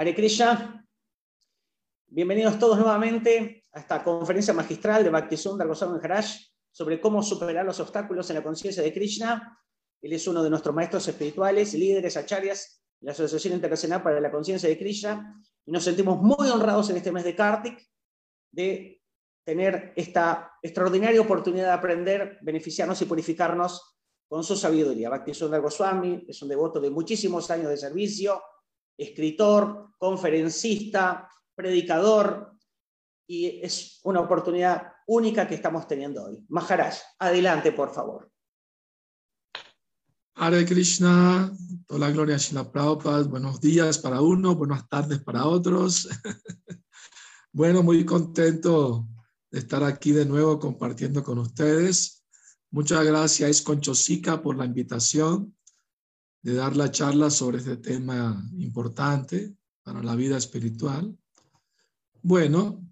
Hare Krishna. Bienvenidos todos nuevamente a esta conferencia magistral de Bhaktisundar Goswami Maharaj sobre cómo superar los obstáculos en la conciencia de Krishna. Él es uno de nuestros maestros espirituales, líderes, acharyas de la Asociación Internacional para la Conciencia de Krishna. Y nos sentimos muy honrados en este mes de Kartik de tener esta extraordinaria oportunidad de aprender, beneficiarnos y purificarnos con su sabiduría. Bhaktisundar Goswami es un devoto de muchísimos años de servicio, escritor, conferencista, predicador, y es una oportunidad única que estamos teniendo hoy. Maharaj, adelante, por favor. Hare Krishna, toda la gloria a Shila Prabhupada, buenos días para uno, buenas tardes para otros. bueno, muy contento de estar aquí de nuevo compartiendo con ustedes. Muchas gracias, Conchosica, por la invitación de dar la charla sobre este tema importante para la vida espiritual. Bueno,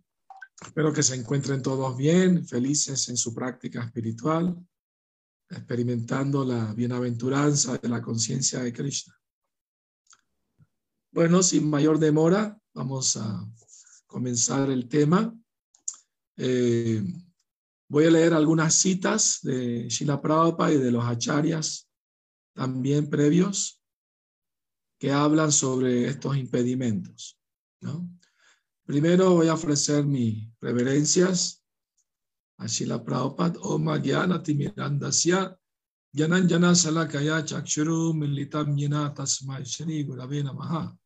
espero que se encuentren todos bien, felices en su práctica espiritual, experimentando la bienaventuranza de la conciencia de Krishna. Bueno, sin mayor demora, vamos a comenzar el tema. Eh, voy a leer algunas citas de Shila Prabhupada y de los acharyas también previos que hablan sobre estos impedimentos. ¿no? Primero voy a ofrecer mis reverencias a Shila Prabhupada, Oma Gyana Timirandasya, Gyanan Jana Salakaya Chakshuru Militam Yena Tasmai Shri Gurave Namaha.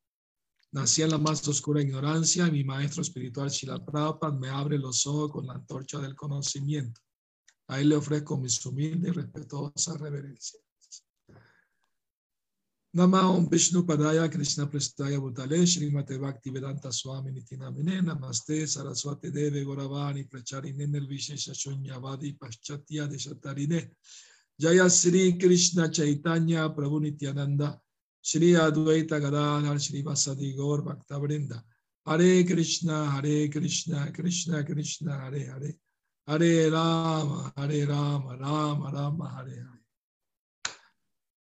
Nací en la más oscura ignorancia y mi maestro espiritual Shila Prabhupada me abre los ojos con la antorcha del conocimiento. A él le ofrezco mis humildes y respetuosas reverencias. Nama Om Vishnu Padaya Krishna Prestaya Bhutale Srimate Bhakti Vedanta Swami Nitinamine Namaste Saraswati Deve Goravani Pracharine Nirvishesha Shunyavadi Paschatya Deshatarine. Jaya Sri Krishna Chaitanya Prabhu Nityananda Shri Advaita Gadadhar Shri Vasadi Gaur Bhakta Hare Krishna Hare Krishna Krishna Krishna Hare Hare. Hare Rama Hare Rama Rama Rama Hare Hare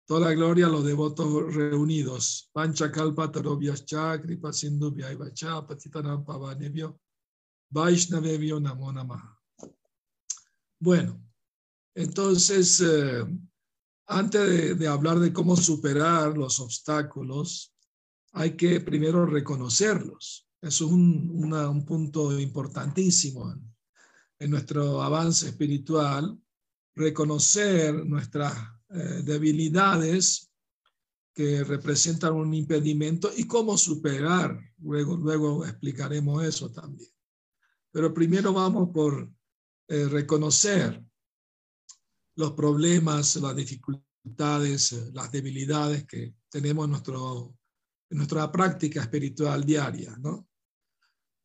Toda la gloria a los devotos reunidos. Pancha Kalpa Tarobhyascha Kripa Sindhu Vyaivacha Patitanam Pavanebhyo Vaishnavebhyo Namo. Bueno, entonces, eh, antes de, hablar de cómo superar los obstáculos, hay que primero reconocerlos. Eso es un punto importantísimo en, en nuestro avance espiritual, reconocer nuestras eh, debilidades que representan un impedimento y cómo superar. Luego, luego explicaremos eso también. Pero primero vamos por eh, reconocer los problemas, las dificultades, eh, las debilidades que tenemos en, nuestro, nuestra práctica espiritual diaria. ¿no?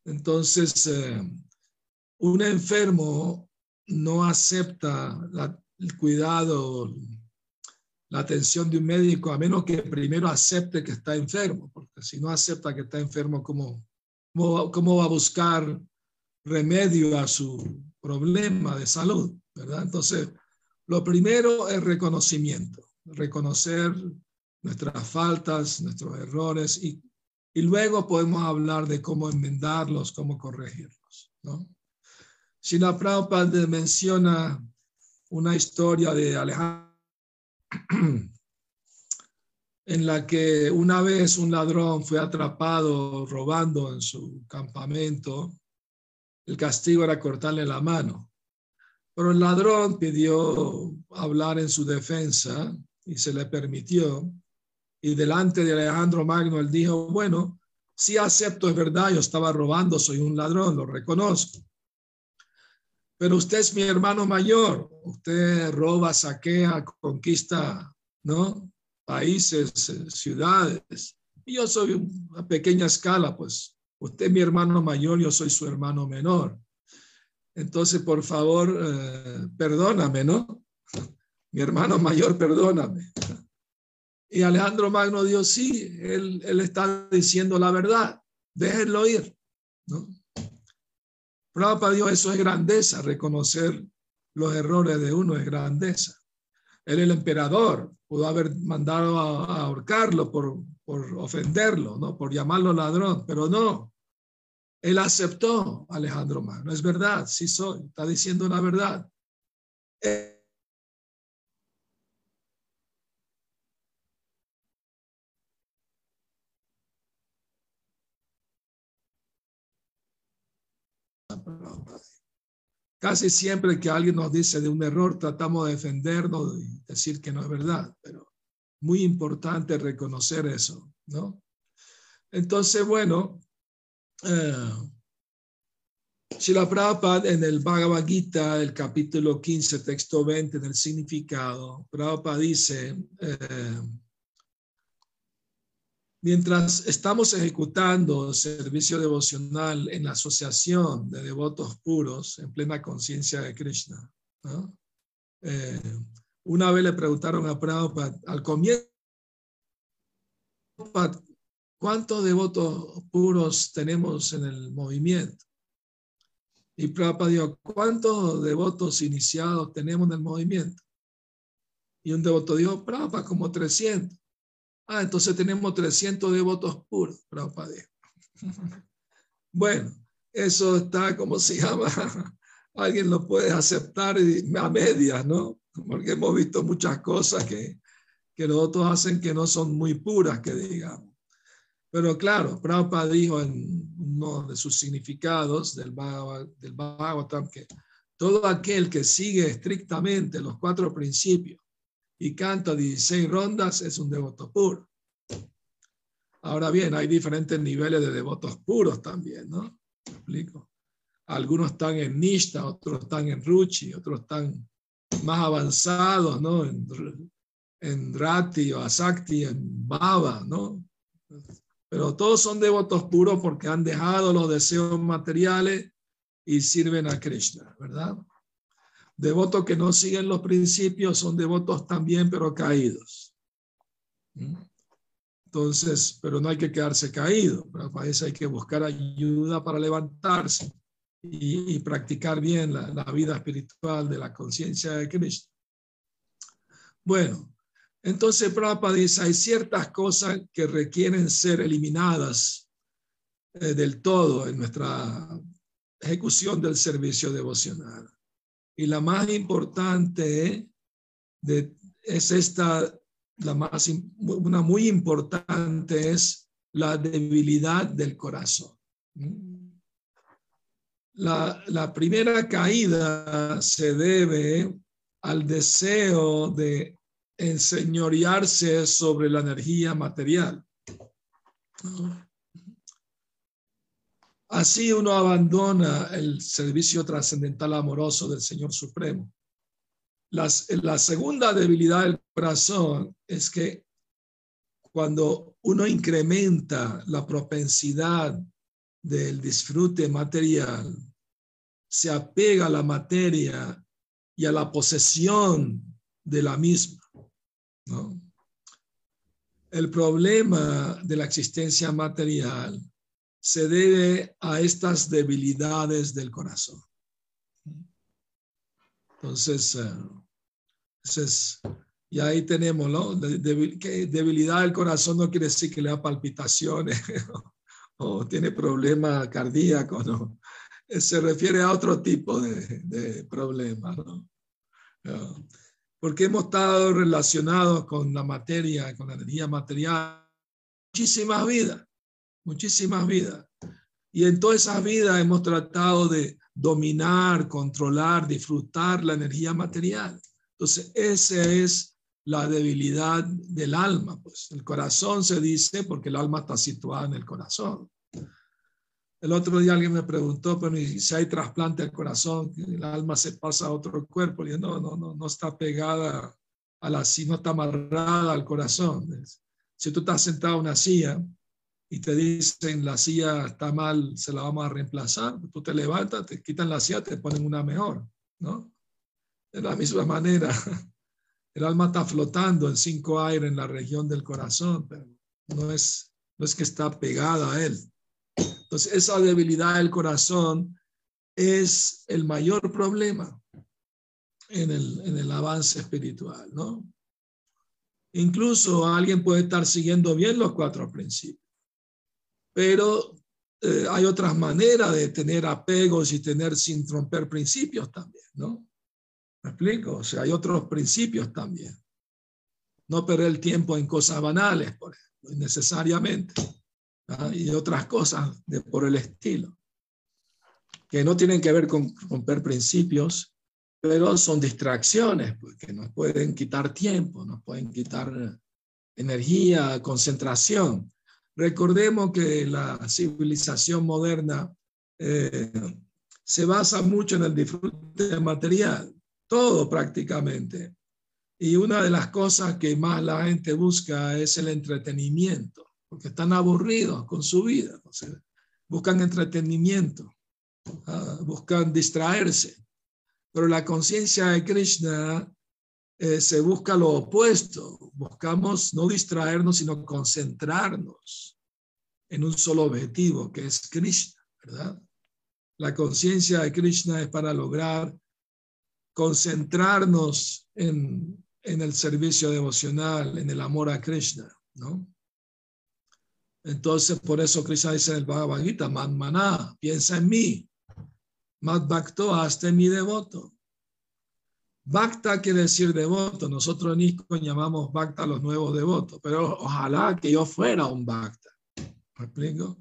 Entonces, eh, un enfermo no acepta la, el cuidado, la atención de un médico a menos que primero acepte que está enfermo, porque si no acepta que está enfermo, ¿cómo, cómo, cómo va a buscar remedio a su problema de salud? ¿verdad? Entonces, lo primero es reconocimiento, reconocer nuestras faltas, nuestros errores y, y luego podemos hablar de cómo enmendarlos, cómo corregirlos. ¿no? Shila Prabhupada menciona una historia de Alejandro en la que una vez un ladrón fue atrapado robando en su campamento, el castigo era cortarle la mano. Pero el ladrón pidió hablar en su defensa y se le permitió. Y delante de Alejandro Magno, él dijo, bueno, sí acepto, es verdad, yo estaba robando, soy un ladrón, lo reconozco. Pero usted es mi hermano mayor, usted roba, saquea, conquista, ¿no? Países, ciudades. Y yo soy una pequeña escala, pues usted es mi hermano mayor, yo soy su hermano menor. Entonces, por favor, eh, perdóname, ¿no? Mi hermano mayor, perdóname. Y Alejandro Magno dijo, sí, él, él está diciendo la verdad, déjenlo ir, ¿no? Prabhupada dijo, eso es grandeza, reconocer los errores de uno es grandeza. Él el emperador, pudo haber mandado a, ahorcarlo por, por ofenderlo, ¿no? por llamarlo ladrón, pero no. Él aceptó a Alejandro Magno. Es verdad, sí soy, está diciendo la verdad. Casi siempre que alguien nos dice de un error, tratamos de defendernos y decir que no es verdad, pero muy importante reconocer eso, ¿no? Entonces, bueno, eh, la Prabhupada en el Bhagavad Gita, el capítulo 15, texto 20, del significado, Prabhupada dice, eh, Mientras estamos ejecutando servicio devocional en la asociación de devotos puros en plena conciencia de Krishna, eh, una vez le preguntaron a Prabhupada al comienzo, ¿cuántos devotos puros tenemos en el movimiento? Y Prabhupada dijo, ¿cuántos devotos iniciados tenemos en el movimiento? Y un devoto dijo, Prabhupada, como 300. Ah, entonces tenemos 300 devotos puros, Prabhupada. Bueno, eso está, como se llama? Alguien lo puede aceptar a medias, ¿no? Porque hemos visto muchas cosas que, que los otros hacen que no son muy puras, que digamos. Pero claro, Prabhupada dijo en uno de sus significados del Bhagavatam que todo aquel que sigue estrictamente los cuatro principios y canta 16 rondas, es un devoto puro. Ahora bien, hay diferentes niveles de devotos puros también, ¿no? ¿Me explico? Algunos están en Nishta, otros están en Ruchi, otros están más avanzados, ¿no? En, en Rati o Asakti, en Baba, ¿no? Pero todos son devotos puros porque han dejado los deseos materiales y sirven a Krishna, ¿verdad? Devotos que no siguen los principios son devotos también, pero caídos. ¿Mm? Entonces, pero no hay que quedarse caído, para eso hay que buscar ayuda para levantarse y, practicar bien la, vida espiritual de la conciencia de Cristo. Bueno, entonces Prabhupada dice, hay ciertas cosas que requieren ser eliminadas eh, del todo en nuestra ejecución del servicio devocional. Y la más importante es esta, la más, una muy importante es la debilidad del corazón. La, la primera caída se debe al deseo de enseñorearse sobre la energía material. Así uno abandona el servicio trascendental amoroso del Señor Supremo. la segunda debilidad del corazón es que cuando uno incrementa la propensidad del disfrute material, se apega a la materia y a la posesión de la misma. El problema de la existencia material se debe a estas debilidades del corazón. Entonces, eh, y ahí tenemos, ¿no? debilidad del corazón no quiere decir que le da palpitaciones o, tiene problemas cardíacos, ¿no? Se refiere a otro tipo de, de problemas, ¿no? Porque hemos estado relacionados con la materia, con la energía material, muchísimas vidas muchísimas vidas. Y en todas esas vidas hemos tratado de dominar, controlar, disfrutar la energía material. Entonces, esa es la debilidad del alma. Pues el corazón se dice porque el alma está situada en el corazón. El otro día alguien me preguntó, pero si hay trasplante al corazón, el alma se pasa a otro cuerpo. Y no, no, no, no está pegada a la, si no está amarrada al corazón. Si tú estás sentado en una silla y te dicen la silla está mal, se la vamos a reemplazar, tú te levantas, te quitan la silla, te ponen una mejor, ¿no? De la misma manera, el alma está flotando en cinco aires en la región del corazón, pero no es, no es que está pegada a él. Entonces, esa debilidad del corazón es el mayor problema. en el, en el avance espiritual, ¿no? Incluso alguien puede estar siguiendo bien los cuatro principios, pero eh, hay otras maneras de tener apegos y tener sin romper principios también, ¿no? ¿Me explico? O sea, hay otros principios también. No perder el tiempo en cosas banales, por ejemplo, innecesariamente. ¿ah? Y otras cosas de, por el estilo, que no tienen que ver con romper principios, pero son distracciones, porque pues, nos pueden quitar tiempo, nos pueden quitar energía, concentración. Recordemos que la civilización moderna eh, se basa mucho en el disfrute material, todo prácticamente. Y una de las cosas que más la gente busca es el entretenimiento, porque están aburridos con su vida. buscan entretenimiento, ah, buscan distraerse. Pero la conciencia de Krishna eh, se busca lo opuesto. Buscamos no distraernos, sino concentrarnos en un solo objetivo, que es Krishna. La conciencia de Krishna es para lograr concentrarnos en, en el servicio devocional, en el amor a Krishna, ¿no? Entonces, por eso Krishna dice en el Bhagavad Gita, Maná, piensa en mí, Mad Bhakto, hazte mi devoto. Bhakta quiere decir devoto. Nosotros en ISKCON llamamos Bhakta a los nuevos devotos, pero ojalá que yo fuera un Bhakta. ¿Me explico?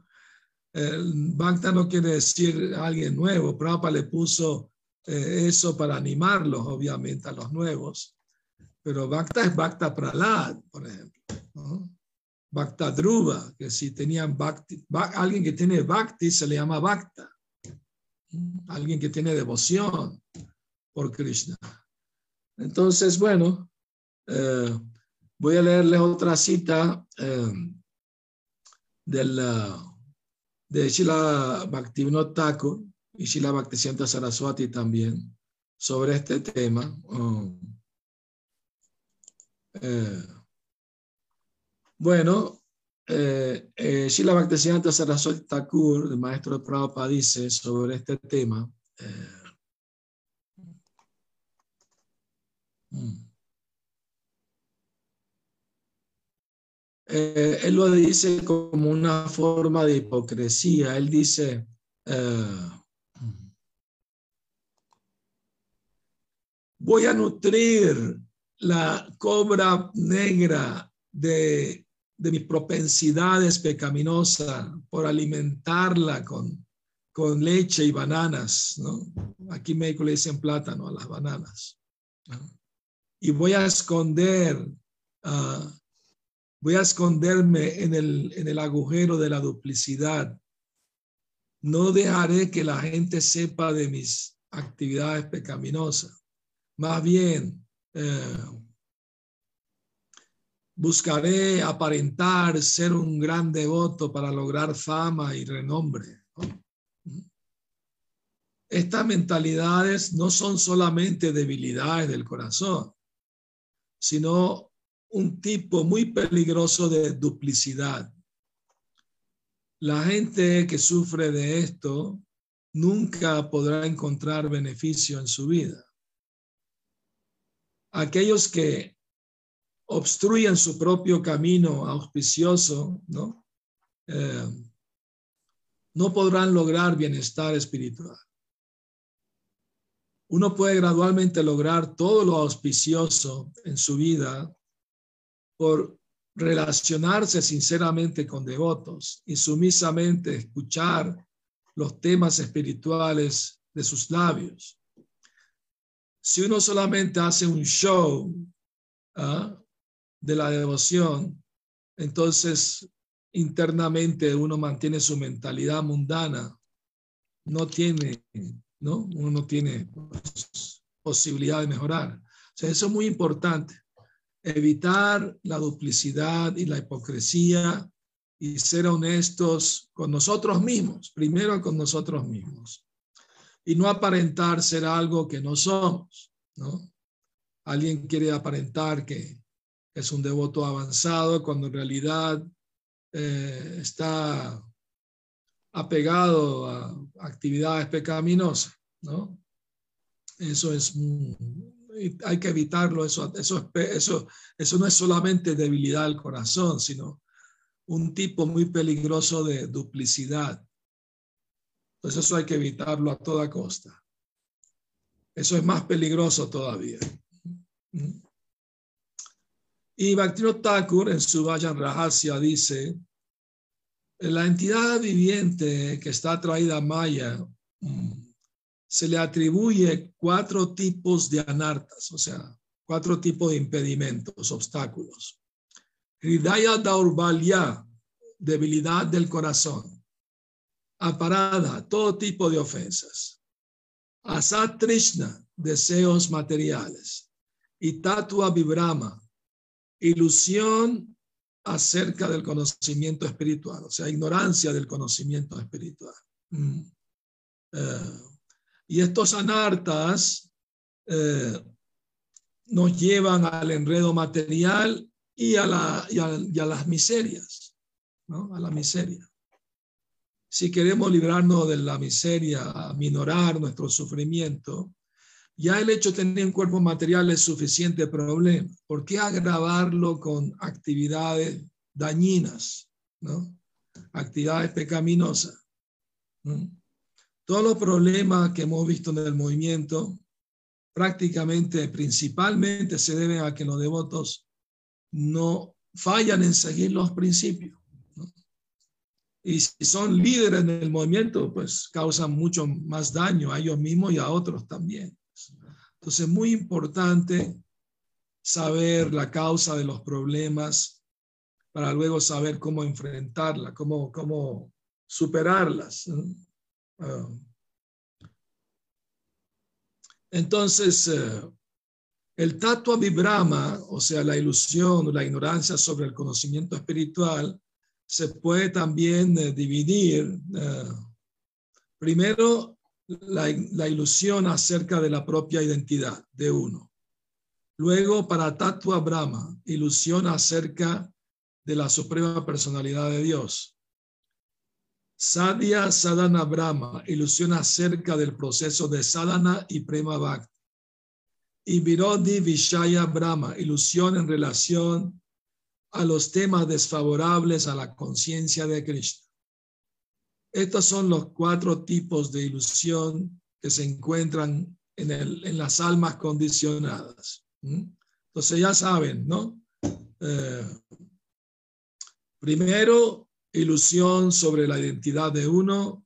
Bhakta no quiere decir alguien nuevo. Prabhupada le puso eh, eso para animarlos, obviamente, a los nuevos. Pero Bhakta es Bhakta Pralad, por ejemplo. ¿no? Bhakta Dhruva, que si tenían Bhakti, alguien que tiene Bhakti se le llama Bhakta alguien que tiene devoción por Krishna. Entonces, bueno, eh, voy a leerles otra cita eh, del, de Shila Bhaktivinoda Thakur y Shila Bhaktisiddhanta Saraswati también sobre este tema. Oh, eh, bueno, eh, eh, Shila Bhaktisiddhanta Saraswati Thakur, el maestro de Prabhupada, dice sobre este tema. Mm. eh, él lo dice como una forma de hipocresía. Él dice, voy a nutrir la cobra negra de de mis propensidades pecaminosas por alimentarla con, con leche y bananas, ¿no? Aquí en México le dicen plátano a las bananas. Y voy a esconder, ah, voy a esconderme en el, en el agujero de la duplicidad. No dejaré que la gente sepa de mis actividades pecaminosas. Más bien, eh, buscaré aparentar ser un gran devoto para lograr fama y renombre. Estas mentalidades no son solamente debilidades del corazón, sino un tipo muy peligroso de duplicidad. La gente que sufre de esto nunca podrá encontrar beneficio en su vida. Aquellos que obstruyen su propio camino auspicioso, ¿no? Eh, no podrán lograr bienestar espiritual. Uno puede gradualmente lograr todo lo auspicioso en su vida por relacionarse sinceramente con devotos y sumisamente escuchar los temas espirituales de sus labios. Si uno solamente hace un show, ¿ah? de la devoción, entonces internamente uno mantiene su mentalidad mundana, no tiene, ¿no? Uno no tiene pues, posibilidad de mejorar. Eso es muy importante. Evitar la duplicidad y la hipocresía y ser honestos con nosotros mismos, primero con nosotros mismos. Y no aparentar ser algo que no somos. Alguien quiere aparentar que es un devoto avanzado cuando en realidad eh, está apegado a actividades pecaminosas, ¿no? Eso es hay que evitarlo. Eso, eso, eso, eso no es solamente debilidad del corazón, sino un tipo muy peligroso de duplicidad. Entonces eso hay que evitarlo a toda costa. Eso es más peligroso todavía. Y Bhaktivinoda Thakur en su Vayan Rahasya dice, la entidad viviente que está traída a Maya mm, se le atribuye cuatro tipos de anartas, o sea, cuatro tipos de impedimentos, obstáculos. Hridaya Daurbalya, debilidad del corazón. Aparada, todo tipo de ofensas. Asat Trishna, deseos materiales. Y Tatua Vibrama, ilusión acerca del conocimiento espiritual, o sea, ignorancia del conocimiento espiritual. Mm. Eh, y estos anartas eh, nos llevan al enredo material y a, las miserias, a la miseria. Si queremos librarnos de la miseria, minorar nuestro sufrimiento, ya el hecho de tener un cuerpo material es suficiente problema. ¿Por qué agravarlo con actividades dañinas, ¿no? actividades pecaminosas? Todos los problemas que hemos visto en el movimiento prácticamente, principalmente, se deben a que los devotos no fallan en seguir los principios. Y si son líderes en el movimiento, pues causan mucho más daño a ellos mismos y a otros también. Entonces, es muy importante saber la causa de los problemas para luego saber cómo enfrentarla, cómo, cómo superarlas. Ah. entonces, eh, el tatua vibrama, o sea, la ilusión o la ignorancia sobre el conocimiento espiritual, se puede también eh, dividir. Eh, primero, la, ilusión acerca de la propia identidad de uno. Luego, para tatua brahma, ilusión acerca de la suprema personalidad de Dios. Sadhya Sadhana Brahma, ilusión acerca del proceso de sadhana y prema bhakti. Y Virodi Vishaya Brahma, ilusión en relación a los temas desfavorables a la conciencia de Krishna. Estos son los cuatro tipos de ilusión que se encuentran en, el, en las almas condicionadas. Entonces ya saben, ¿no? Eh, primero, ilusión sobre la identidad de uno,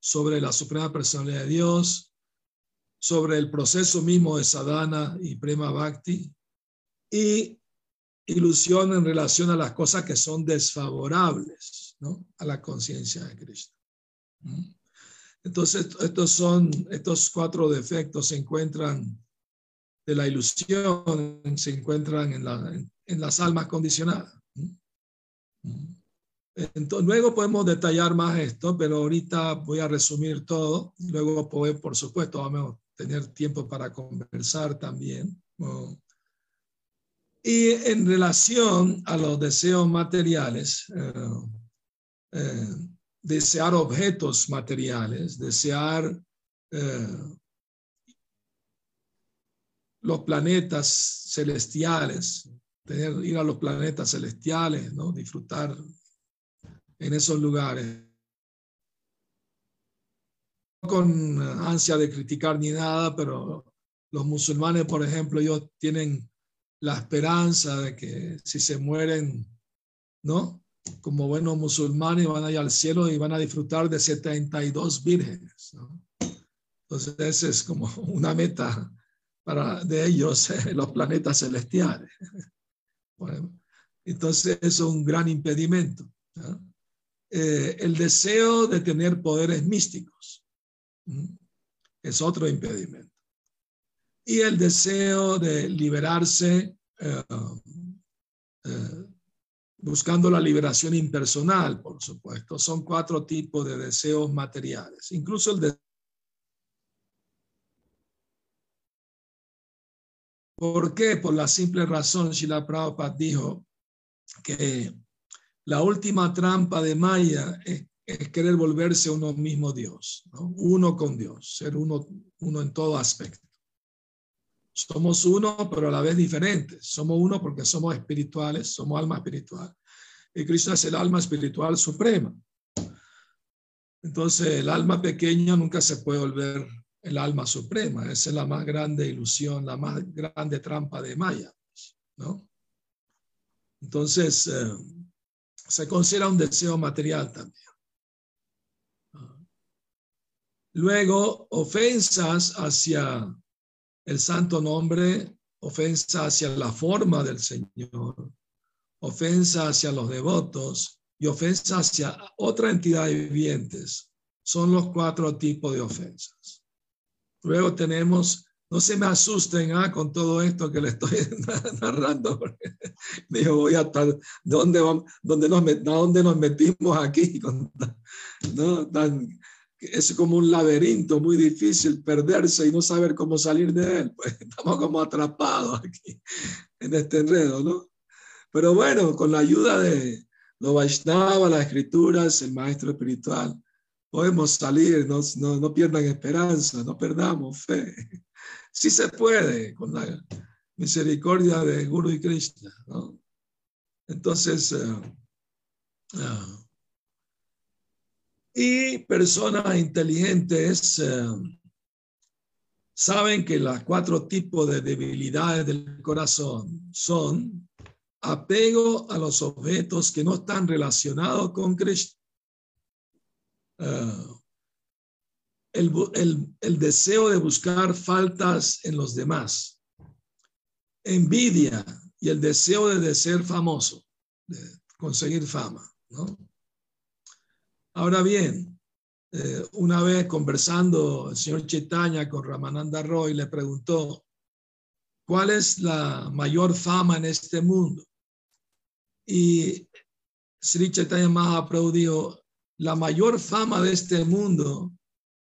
sobre la suprema personalidad de Dios, sobre el proceso mismo de sadhana y prema bhakti, y ilusión en relación a las cosas que son desfavorables ¿no? a la conciencia de Cristo. Entonces, estos son, estos cuatro defectos se encuentran de la ilusión, se encuentran en, la, en las almas condicionadas. Entonces, luego podemos detallar más esto, pero ahorita voy a resumir todo. Luego, por supuesto, vamos a tener tiempo para conversar también. Y en relación a los deseos materiales, eh, eh, desear objetos materiales, desear eh, los planetas celestiales, tener, ir a los planetas celestiales, ¿no? disfrutar en esos lugares. Con ansia de criticar ni nada, pero los musulmanes, por ejemplo, ellos tienen la esperanza de que si se mueren, ¿no? Como buenos musulmanes van a ir al cielo y van a disfrutar de 72 vírgenes, ¿no? Entonces, esa es como una meta para de ellos, los planetas celestiales. entonces, eso es un gran impedimento. ¿no? Eh, el deseo de tener poderes místicos es otro impedimento. Y el deseo de liberarse eh, eh, buscando la liberación impersonal, por supuesto. Son cuatro tipos de deseos materiales. Incluso el de ¿Por qué? Por la simple razón, Shila Prabhupada dijo que la última trampa de Maya es, querer volverse uno mismo Dios, uno con Dios, ser uno, uno en todo aspecto. Somos uno, pero a la vez diferentes. Somos uno porque somos espirituales, somos alma espiritual. Y Krishna es el alma espiritual suprema. Entonces, el alma pequeña nunca se puede volver el alma suprema. Esa es la más grande ilusión, la más grande trampa de Maya. ¿no? Entonces, eh, se considera un deseo material también. Luego, ofensas hacia el santo nombre, ofensa hacia la forma del Señor, ofensa hacia los devotos y ofensa hacia otra entidad vivientes. Son los cuatro tipos de ofensas. Luego tenemos, no se me asusten ¿ah? con todo esto que le estoy narrando. Digo, voy a estar, ¿dónde, dónde, nos, ¿dónde nos metimos aquí? ¿no? Tan, es como un laberinto muy difícil perderse y no saber cómo salir de él. Pues estamos como atrapados aquí en este enredo, ¿no? Pero bueno, con la ayuda de los Vaishnava, las escrituras, el maestro espiritual, podemos salir, no, no, no pierdan esperanza, no perdamos fe. Sí se puede con la misericordia de Guru y Krishna, ¿no? Entonces, uh, uh, y personas inteligentes eh, saben que los cuatro tipos de debilidades del corazón son apego a los objetos que no están relacionados con Cristo, eh, el, el, deseo de buscar faltas en los demás, envidia y el deseo de ser famoso, de conseguir fama, ¿no? Ahora bien, eh, una vez conversando el señor Chaitanya con Ramananda Roy le preguntó, ¿cuál es la mayor fama en este mundo? Y Sri Chaitanya Mahaprabhu dijo, la mayor fama de este mundo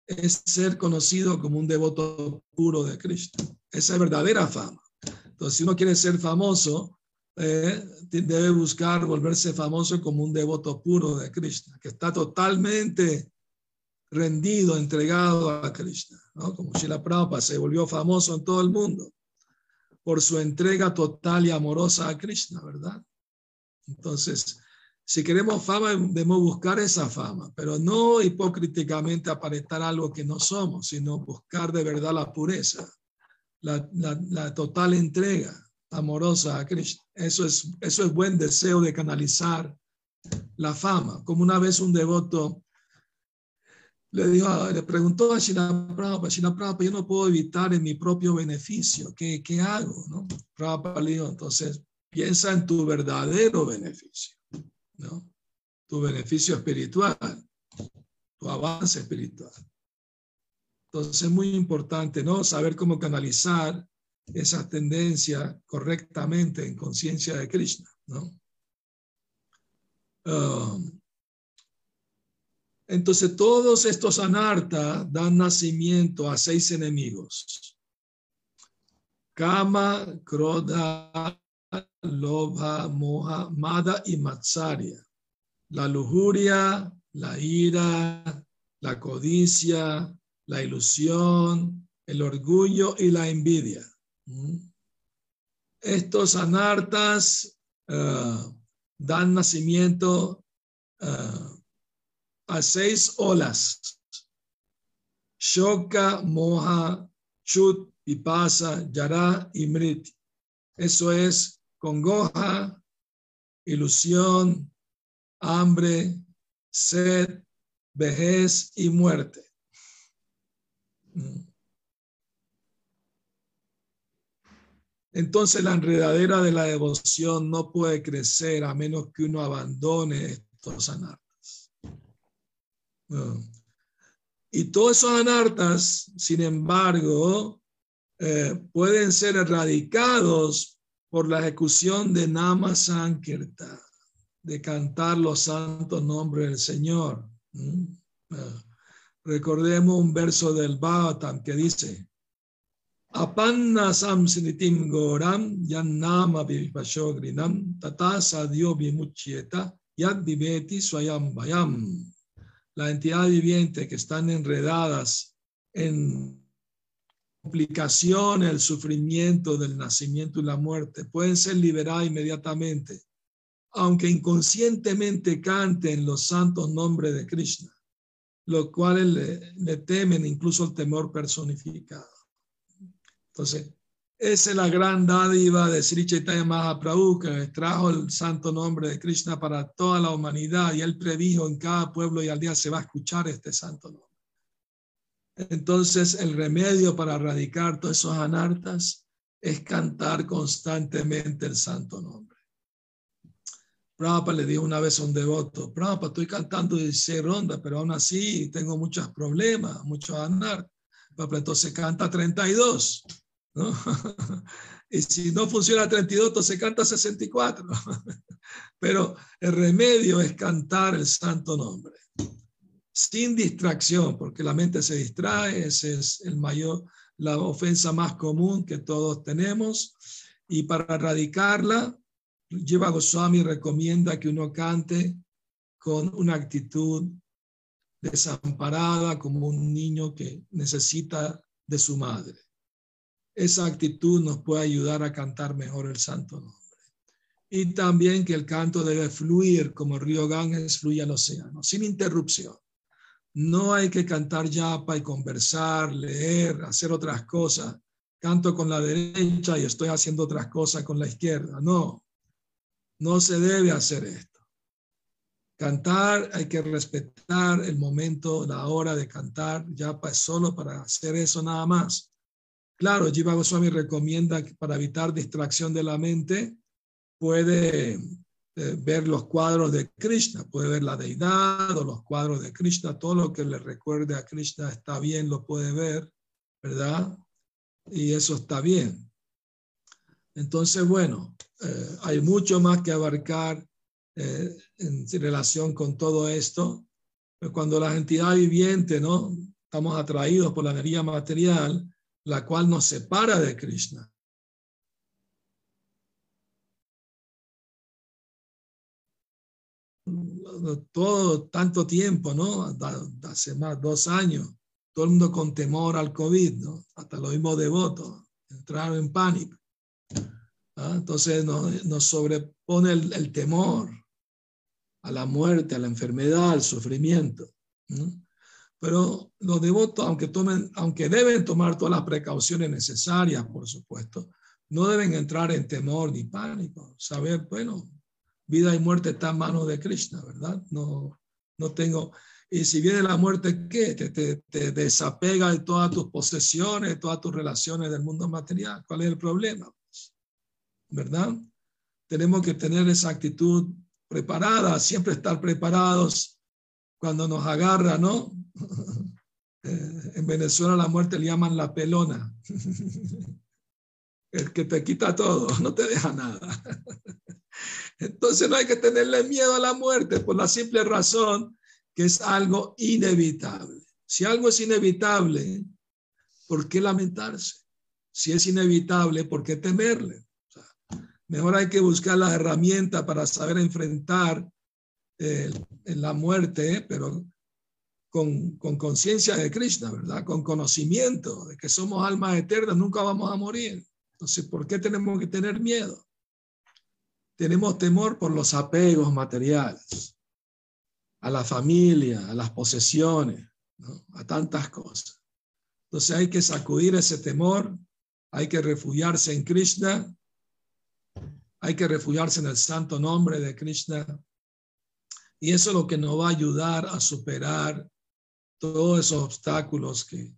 es ser conocido como un devoto puro de Cristo. Esa es verdadera fama. Entonces, si uno quiere ser famoso, eh, debe buscar volverse famoso como un devoto puro de Krishna, que está totalmente rendido, entregado a Krishna, ¿no? como Shila Prabhupada se volvió famoso en todo el mundo por su entrega total y amorosa a Krishna, ¿verdad? Entonces, si queremos fama, debemos buscar esa fama, pero no hipócriticamente aparentar algo que no somos, sino buscar de verdad la pureza, la, la total entrega amorosa a Krishna. Eso es, eso es buen deseo de canalizar la fama. Como una vez un devoto le, dijo, le preguntó a Shila Prabhupada, yo no puedo evitar en mi propio beneficio, ¿qué, qué hago? ¿no? Prabhupada le dijo, entonces piensa en tu verdadero beneficio, ¿no? tu beneficio espiritual, tu avance espiritual. Entonces es muy importante, ¿no? Saber cómo canalizar esa tendencia correctamente en conciencia de Krishna. ¿no? Um, entonces todos estos anartas dan nacimiento a seis enemigos. Kama, Krodha, Lobha, Moha, Mada y Matsarya. La lujuria, la ira, la codicia, la ilusión, el orgullo y la envidia. Estos anartas eh, dan nacimiento eh, a seis olas. Shoka, Moha, Chut, Pipasa, Yara y Mriti. Eso es congoja, ilusión, hambre, sed, vejez y muerte. Entonces la enredadera de la devoción no puede crecer a menos que uno abandone estos anartas. Y todos esos anartas, sin embargo, eh, pueden ser erradicados por la ejecución de Nama Sankirta, de cantar los santos nombres del Señor. recordemos un verso del Bhagavatam que dice, Apanna samsinitim goram yannama vivashogrinam tata sadio vimuchieta yad viveti swayam bayam. La entidad viviente que están enredadas en complicaciones, el sufrimiento del nacimiento y la muerte pueden ser liberadas inmediatamente, aunque inconscientemente canten los santos nombres de Krishna, los cuales le, le temen incluso el temor personificado. Entonces, esa es la gran dádiva de Sri Chaitanya Mahaprabhu que trajo el santo nombre de Krishna para toda la humanidad y él predijo en cada pueblo y aldea se va a escuchar este santo nombre. Entonces el remedio para erradicar todos esos anartas es cantar constantemente el santo nombre. Prabhupada le dijo una vez a un devoto, Prabhupada, estoy cantando 16 rondas, pero aún así tengo muchos problemas, muchos anartas. Entonces canta 32. ¿No? y si no funciona 32, entonces canta 64. Pero el remedio es cantar el santo nombre, sin distracción, porque la mente se distrae, ese es el mayor, la ofensa más común que todos tenemos. Y para erradicarla, Jiva Goswami recomienda que uno cante con una actitud desamparada, como un niño que necesita de su madre esa actitud nos puede ayudar a cantar mejor el santo nombre. Y también que el canto debe fluir como el río Ganges fluye al océano, sin interrupción. No hay que cantar yapa y conversar, leer, hacer otras cosas. Canto con la derecha y estoy haciendo otras cosas con la izquierda. No, no se debe hacer esto. Cantar, hay que respetar el momento, la hora de cantar. Yapa es solo para hacer eso nada más. Claro, Jiva Goswami recomienda que para evitar distracción de la mente, puede eh, ver los cuadros de Krishna, puede ver la deidad o los cuadros de Krishna, todo lo que le recuerde a Krishna está bien, lo puede ver, ¿verdad? Y eso está bien. Entonces, bueno, eh, hay mucho más que abarcar eh, en relación con todo esto. cuando la entidad viviente, ¿no? Estamos atraídos por la energía material, la cual nos separa de Krishna. Todo tanto tiempo, ¿no? Hace más dos años, todo el mundo con temor al COVID, ¿no? Hasta los mismos devotos entraron en pánico. ¿ah? Entonces nos, sobrepone el, temor a la muerte, a la enfermedad, al sufrimiento. Pero los devotos, aunque, tomen, aunque deben tomar todas las precauciones necesarias, por supuesto, no deben entrar en temor ni pánico. Saber, bueno, vida y muerte están en manos de Krishna, ¿verdad? No, no tengo... Y si viene la muerte, ¿qué? Te, te, te, desapega de todas tus posesiones, de todas tus relaciones del mundo material. ¿Cuál es el problema? ¿Verdad? Tenemos que tener esa actitud preparada, siempre estar preparados cuando nos agarra, ¿no? En Venezuela la muerte le llaman la pelona. El que te quita todo, no te deja nada. Entonces no hay que tenerle miedo a la muerte por la simple razón que es algo inevitable. Si algo es inevitable, ¿por qué lamentarse? Si es inevitable, ¿por qué temerle? mejor hay que buscar las herramientas para saber enfrentar eh, la muerte, pero con conciencia de Krishna, ¿verdad? Con conocimiento de que somos almas eternas, nunca vamos a morir. Entonces, ¿por qué tenemos que tener miedo? Tenemos temor por los apegos materiales, a la familia, a las posesiones, a tantas cosas. Entonces hay que sacudir ese temor, hay que refugiarse en Krishna, hay que refugiarse en el santo nombre de Krishna. Y eso es lo que nos va a ayudar a superar todos esos obstáculos que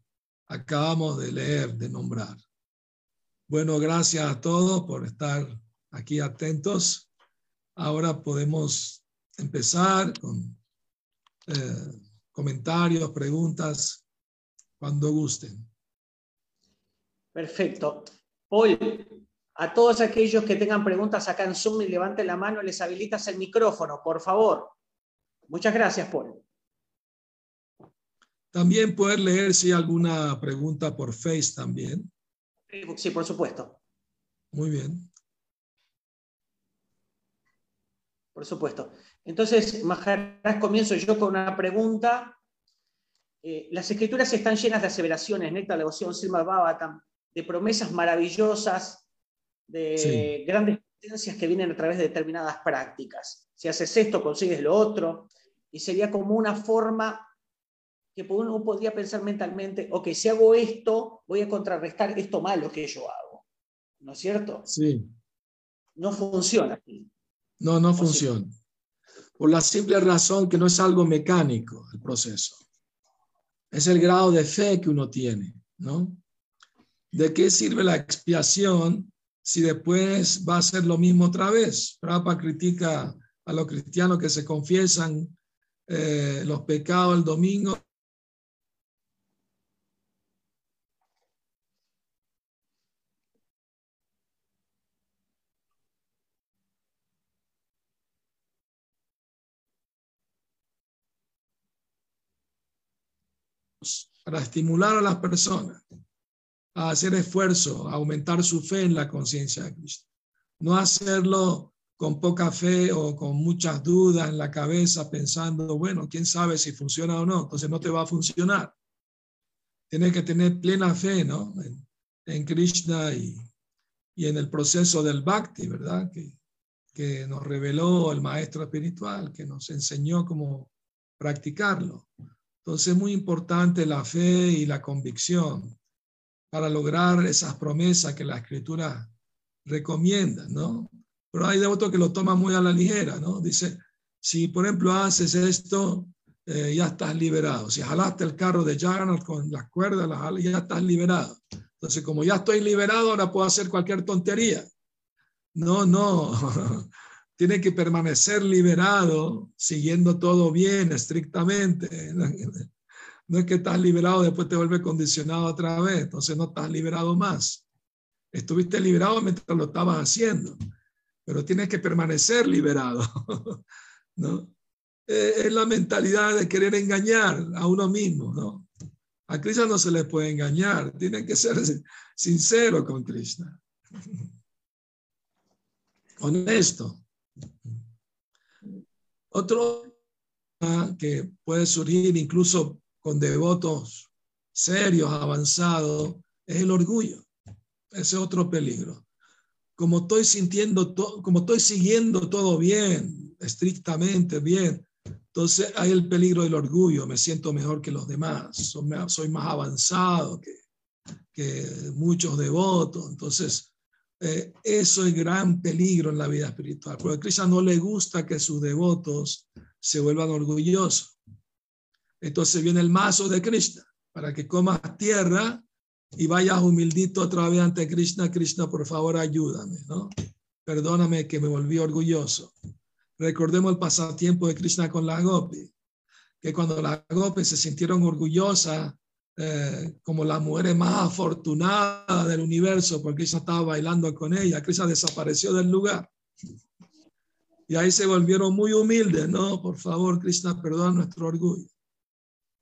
acabamos de leer, de nombrar. Bueno, gracias a todos por estar aquí atentos. Ahora podemos empezar con eh, comentarios, preguntas, cuando gusten. Perfecto. Paul, a todos aquellos que tengan preguntas acá en Zoom y levanten la mano, les habilitas el micrófono, por favor. Muchas gracias, Paul. También poder leer si hay alguna pregunta por Face también. Sí, por supuesto. Muy bien. Por supuesto. Entonces, Maharaj, comienzo yo con una pregunta eh, las escrituras están llenas de aseveraciones, Nectar, Devoción, Srimad Bhavatam, de promesas maravillosas, de grandes potencias que vienen a través de determinadas prácticas. Si haces esto, consigues lo otro, y sería como una forma que uno podría pensar mentalmente, ok, si hago esto, voy a contrarrestar esto malo que yo hago. ¿No es cierto? Sí. No funciona así. No, no funciona. Por la simple razón que no es algo mecánico el proceso. Es el grado de fe que uno tiene, ¿no? ¿De qué sirve la expiación si después va a ser lo mismo otra vez? Prabhupada critica a los cristianos que se confiesan eh, los pecados el domingo para estimular a las personas a hacer esfuerzo, a aumentar su fe en la conciencia de Cristo. No hacerlo con poca fe o con muchas dudas en la cabeza pensando, bueno, quién sabe si funciona o no, entonces no te va a funcionar. Tienes que tener plena fe ¿no? en, Krishna y, y, en el proceso del bhakti, ¿verdad? Que, que nos reveló el maestro espiritual, que nos enseñó cómo practicarlo. Entonces es muy importante la fe y la convicción para lograr esas promesas que la escritura recomienda, ¿no? Pero hay devotos que lo toman muy a la ligera, ¿no? Dice, si por ejemplo haces esto, eh, ya estás liberado. Si jalaste el carro de Jagannath con las cuerdas, ya estás liberado. Entonces, como ya estoy liberado, ahora puedo hacer cualquier tontería. No, no. tiene que permanecer liberado, siguiendo todo bien, estrictamente. No es que estás liberado, después te vuelve condicionado otra vez, entonces no estás liberado más. Estuviste liberado mientras lo estabas haciendo, pero tienes que permanecer liberado. ¿no? Es la mentalidad de querer engañar a uno mismo. ¿no? A Krishna no se le puede engañar, tiene que ser sincero con Krishna. Honesto. Otro que puede surgir incluso con devotos serios, avanzados, es el orgullo. Ese es otro peligro. Como estoy sintiendo, como estoy siguiendo todo bien, estrictamente bien, entonces hay el peligro del orgullo. Me siento mejor que los demás, soy más avanzado que, que muchos devotos. Entonces, eh, eso es gran peligro en la vida espiritual, porque a Krishna no le gusta que sus devotos se vuelvan orgullosos. Entonces viene el mazo de Krishna para que comas tierra y vayas humildito otra vez ante Krishna. Krishna, por favor, ayúdame. Perdóname que me volví orgulloso. Recordemos el pasatiempo de Krishna con la Gopi, que cuando las Gopi se sintieron orgullosas eh, como la mujer más afortunada del universo porque ella estaba bailando con ella. Krishna desapareció del lugar. Y ahí se volvieron muy humildes, ¿no? Por favor, Krishna, perdona nuestro orgullo.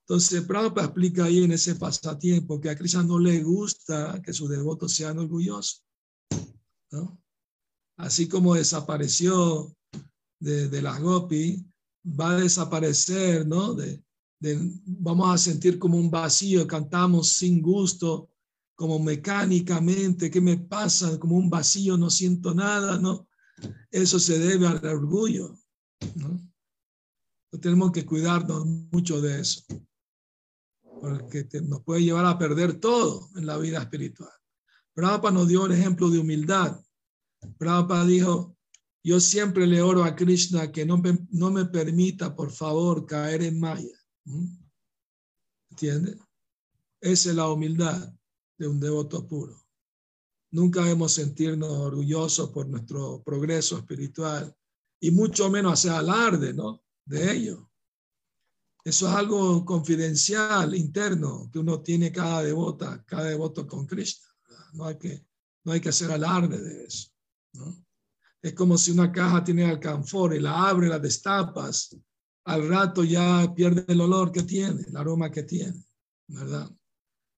Entonces, Prabhupada explica ahí en ese pasatiempo que a Krishna no le gusta que sus devotos sean orgullosos, ¿no? Así como desapareció de, de las Gopi, va a desaparecer, ¿no? De, vamos a sentir como un vacío, cantamos sin gusto, como mecánicamente, ¿qué me pasa? Como un vacío, no siento nada, ¿no? Eso se debe al orgullo, ¿no? tenemos que cuidarnos mucho de eso, porque nos puede llevar a perder todo en la vida espiritual. Prabhupada nos dio el ejemplo de humildad. Prabhupada dijo, yo siempre le oro a Krishna que no me, no me permita, por favor, caer en Maya. ¿Entiende? Esa es la humildad de un devoto puro. Nunca debemos sentirnos orgullosos por nuestro progreso espiritual y mucho menos hacer alarde ¿no? de ello. Eso es algo confidencial, interno, que uno tiene cada devota, cada devoto con Krishna. No hay, que, no hay que hacer alarde de eso. Es como si una caja tiene alcanfor y la abre, la destapas al rato ya pierde el olor que tiene, el aroma que tiene, ¿verdad?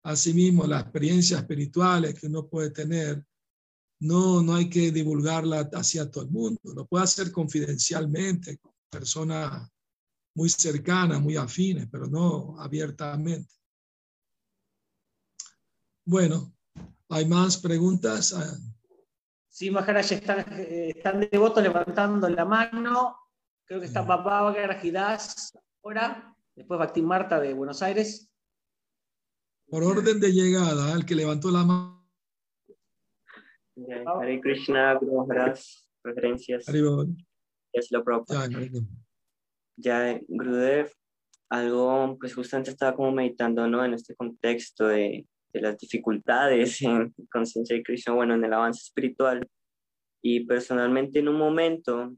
Asimismo, las experiencias espirituales que uno puede tener, no, no hay que divulgarla hacia todo el mundo, lo puede hacer confidencialmente con personas muy cercanas, muy afines, pero no abiertamente. Bueno, ¿hay más preguntas? Ah. Sí, Maharaj, están, eh, están devotos levantando la mano. Creo que está Papá Garajidas ahora, después Bactín Marta de Buenos Aires. Por orden de llegada, el que levantó la mano. Hare Krishna, Guru preferencias. Es lo propio. Ya, Gurudev, algo, pues justamente estaba como meditando, ¿no? En este contexto de, de las dificultades en conciencia de Krishna, bueno, en el avance espiritual. Y personalmente en un momento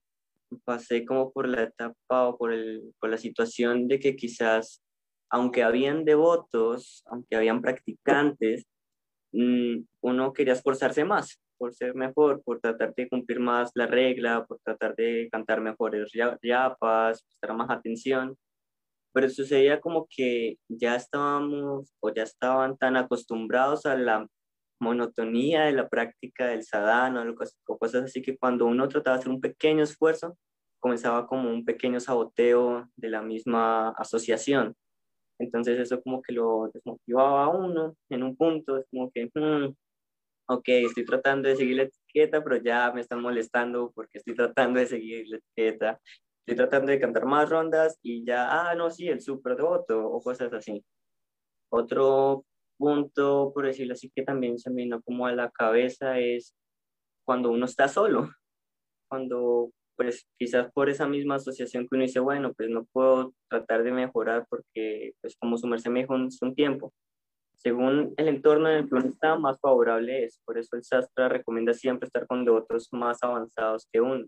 pasé como por la etapa o por, el, por la situación de que quizás, aunque habían devotos, aunque habían practicantes, mm, uno quería esforzarse más por ser mejor, por tratar de cumplir más la regla, por tratar de cantar mejores yapas, prestar más atención. Pero sucedía como que ya estábamos o ya estaban tan acostumbrados a la monotonía de la práctica del sadhana o cosas así que cuando uno trataba de hacer un pequeño esfuerzo, comenzaba como un pequeño saboteo de la misma asociación. Entonces eso como que lo desmotivaba a uno en un punto, es como que, hmm, ok, estoy tratando de seguir la etiqueta, pero ya me están molestando porque estoy tratando de seguir la etiqueta, estoy tratando de cantar más rondas y ya, ah, no, sí, el súper devoto o cosas así. Otro punto, por decirlo así, que también se me vino como a la cabeza es cuando uno está solo, cuando pues quizás por esa misma asociación que uno dice, bueno, pues no puedo tratar de mejorar porque pues como su merced me dijo un tiempo, según el entorno en el que uno está, más favorable es. Por eso el sastra recomienda siempre estar con devotos más avanzados que uno.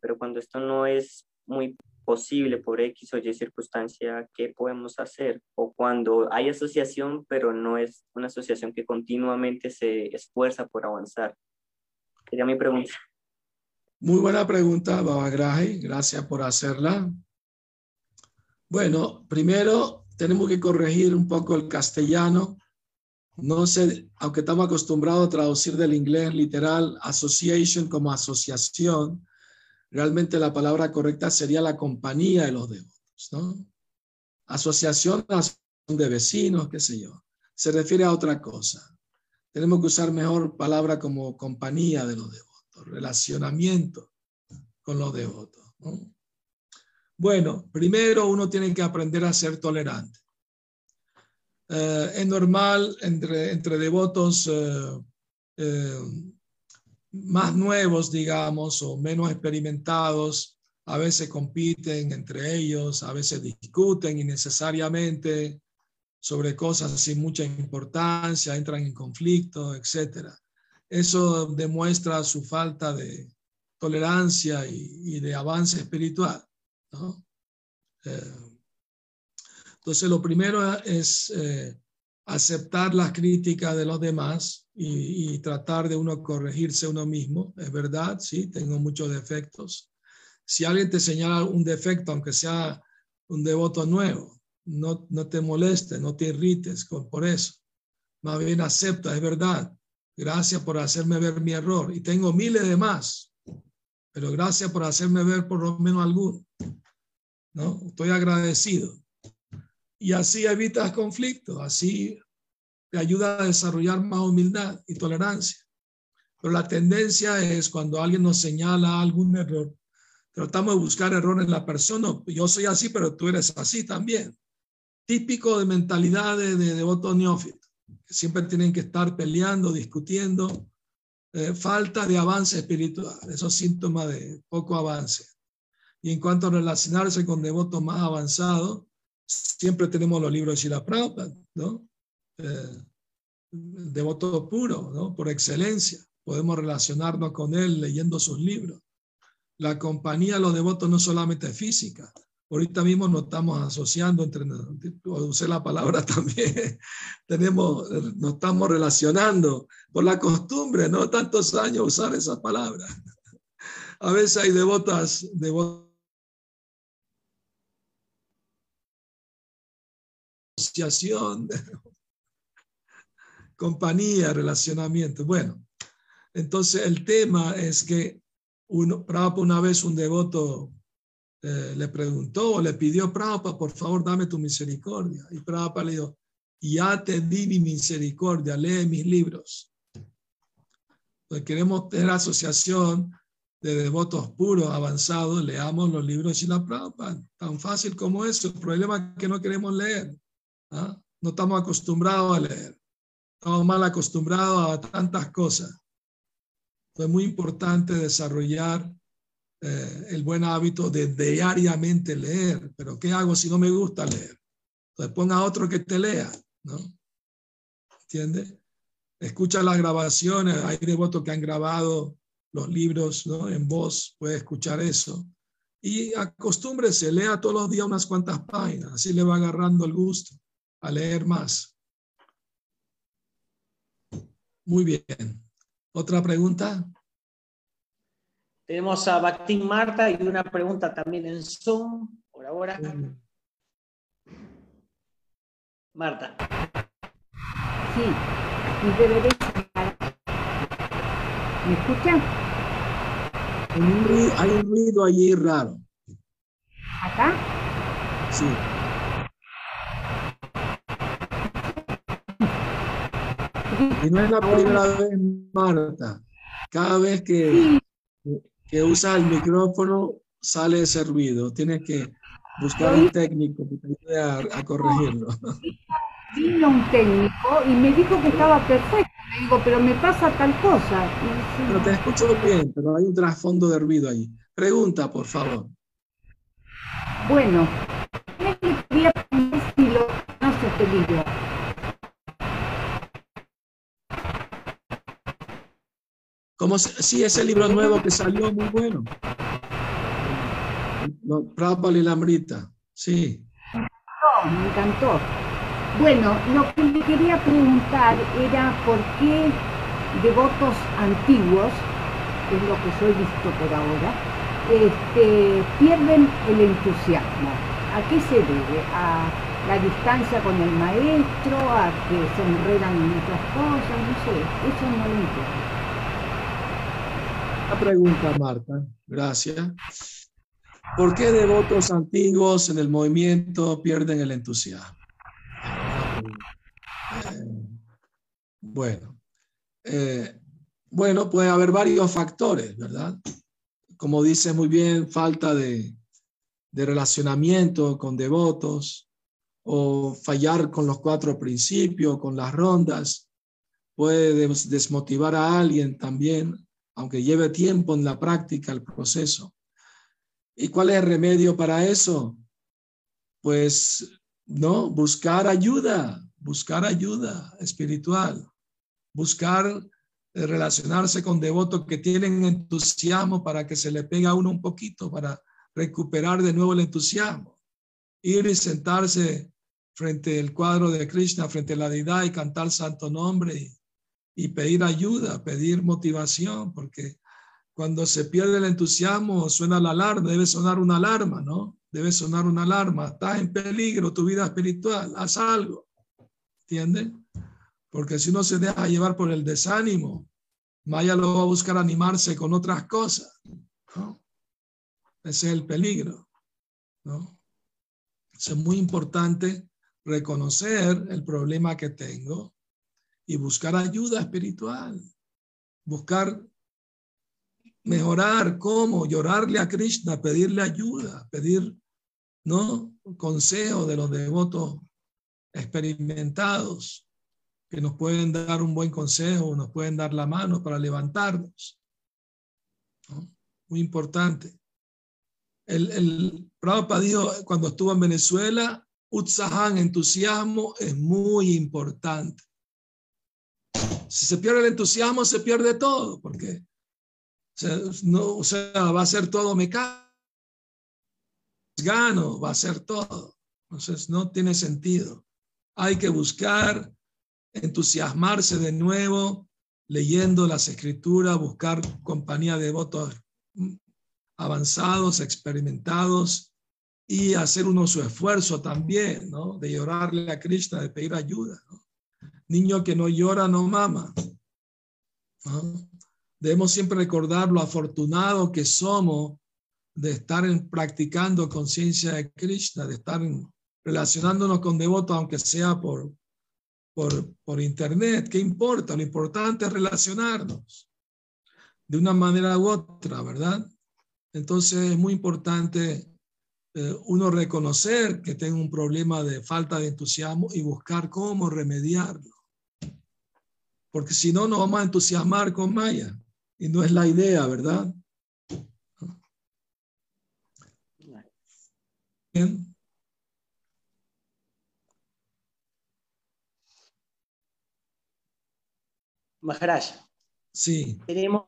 Pero cuando esto no es muy posible por X o Y circunstancia, ¿qué podemos hacer? O cuando hay asociación, pero no es una asociación que continuamente se esfuerza por avanzar. Sería mi pregunta. Muy buena pregunta, Babagrahi. Gracias por hacerla. Bueno, primero tenemos que corregir un poco el castellano no sé, aunque estamos acostumbrados a traducir del inglés literal association como asociación, realmente la palabra correcta sería la compañía de los devotos, ¿no? Asociación de vecinos, qué sé yo. Se refiere a otra cosa. Tenemos que usar mejor palabra como compañía de los devotos, relacionamiento con los devotos. Bueno, primero uno tiene que aprender a ser tolerante. Eh, es normal entre, entre devotos eh, eh, más nuevos, digamos, o menos experimentados, a veces compiten entre ellos, a veces discuten innecesariamente sobre cosas sin mucha importancia, entran en conflicto, etc. Eso demuestra su falta de tolerancia y, de avance espiritual. ¿no? Entonces, lo primero es eh, aceptar las críticas de los demás y, tratar de uno corregirse uno mismo. Es verdad, sí, tengo muchos defectos. Si alguien te señala un defecto, aunque sea un devoto nuevo, no, no te molestes, no te irrites por eso. Más bien acepta, es verdad. Gracias por hacerme ver mi error. Y tengo miles de más, pero gracias por hacerme ver por lo menos alguno. ¿no? Estoy agradecido y así evitas conflictos, así te ayuda a desarrollar más humildad y tolerancia. Pero la tendencia es cuando alguien nos señala algún error, tratamos de buscar error en la persona. Yo soy así, pero tú eres así también. Típico de mentalidad de, de devotos neófitos, que siempre tienen que estar peleando, discutiendo. Eh, falta de avance espiritual, esos síntomas de poco avance. Y en cuanto a relacionarse con devotos más avanzados, siempre tenemos los libros de Shila Prabhupada, ¿no? Eh, devoto puro. Por excelencia. Podemos relacionarnos con él leyendo sus libros. La compañía de los devotos no solamente es física. Ahorita mismo nos estamos asociando entre, usé la palabra también, tenemos, nos estamos relacionando por la costumbre, no tantos años usar esa palabra. A veces hay devotas, devotas asociación, compañía, relacionamiento. Bueno, entonces el tema es que uno, una vez un devoto eh, le preguntó le pidió, Prabhupada, por favor, dame tu misericordia. Y Prabhupada le dijo, ya te di mi misericordia, lee mis libros. Entonces queremos tener asociación de devotos puros, avanzados, leamos los libros de la Prabhupada. Tan fácil como eso. El problema es que no queremos leer. ¿ah? No estamos acostumbrados a leer. Estamos mal acostumbrados a tantas cosas. Es muy importante desarrollar eh, el buen hábito de diariamente leer. Pero ¿qué hago si no me gusta leer? Entonces ponga a otro que te lea, ¿no? ¿Entiendes? Escucha las grabaciones, hay devotos que han grabado los libros ¿no? en voz, puede escuchar eso. Y acostúmbrese, lea todos los días unas cuantas páginas, así le va agarrando el gusto a leer más. Muy bien. ¿Otra pregunta? Tenemos a Bactín Marta y una pregunta también en Zoom, por ahora. Marta. Sí, ¿Me escuchan? Hay un ruido allí raro. ¿Acá? Sí. Y no es la primera vez, Marta. Cada vez que, que usa el micrófono sale ese ruido. Tienes que buscar un técnico que te ayude a, corregirlo. Vino un técnico y me dijo que estaba perfecto. Le digo, pero me pasa tal cosa. Pero te escucho bien, pero hay un trasfondo de ruido ahí. Pregunta, por favor. Bueno, ¿qué quería si lo conoce este libro? Como si ese libro nuevo que salió muy bueno. Prabhupada y Lambrita, sí. me encantó. Bueno, lo que me quería preguntar era por qué devotos antiguos, que es lo que soy visto por ahora, este, pierden el entusiasmo. ¿A qué se debe? ¿A la distancia con el maestro? ¿A que se enredan en otras cosas? No sé, eso no lo entiendo pregunta, Marta. Gracias. ¿Por qué devotos antiguos en el movimiento pierden el entusiasmo? bueno, eh, bueno, puede haber varios factores, ¿verdad? Como dice muy bien, falta de, de relacionamiento con devotos o fallar con los cuatro principios, con las rondas, puede desmotivar a alguien también aunque lleve tiempo en la práctica el proceso. ¿Y cuál es el remedio para eso? Pues, no, buscar ayuda, buscar ayuda espiritual, buscar eh, relacionarse con devotos que tienen entusiasmo para que se le pegue a uno un poquito, para recuperar de nuevo el entusiasmo. Ir y sentarse frente al cuadro de Krishna, frente a la deidad y cantar santo nombre y pedir ayuda, pedir motivación, porque cuando se pierde el entusiasmo suena la alarma, debe sonar una alarma, ¿no? Debe sonar una alarma, estás en peligro tu vida espiritual, haz algo, ¿entiendes? Porque si uno se deja llevar por el desánimo, Maya lo va a buscar animarse con otras cosas, ¿no? Ese es el peligro, ¿no? Es muy importante reconocer el problema que tengo y buscar ayuda espiritual, buscar mejorar, cómo, llorarle a Krishna, pedirle ayuda, pedir, ¿no? Consejo de los devotos experimentados que nos pueden dar un buen consejo, nos pueden dar la mano para levantarnos. Muy importante. El, el Prabhupada dijo cuando estuvo en Venezuela, Utsahan, entusiasmo, es muy importante. Si se pierde el entusiasmo, se pierde todo, porque no, va a ser todo mecánico, gano, va a ser todo. Entonces, no tiene sentido. Hay que buscar entusiasmarse de nuevo, leyendo las escrituras, buscar compañía de votos avanzados, experimentados, y hacer uno su esfuerzo también, ¿no? De llorarle a Krishna, de pedir ayuda, ¿no? Niño que no llora no mama. Debemos siempre recordar lo afortunado que somos de estar practicando conciencia de Krishna, de estar relacionándonos con devotos, aunque sea por, por, por internet, ¿qué importa? Lo importante es relacionarnos de una manera u otra, ¿verdad? Entonces es muy importante eh, uno reconocer que tengo un problema de falta de entusiasmo y buscar cómo remediarlo. Porque si no, nos vamos a entusiasmar con Maya. Y no es la idea, ¿verdad? Bien. Maharaj. Sí. Tenemos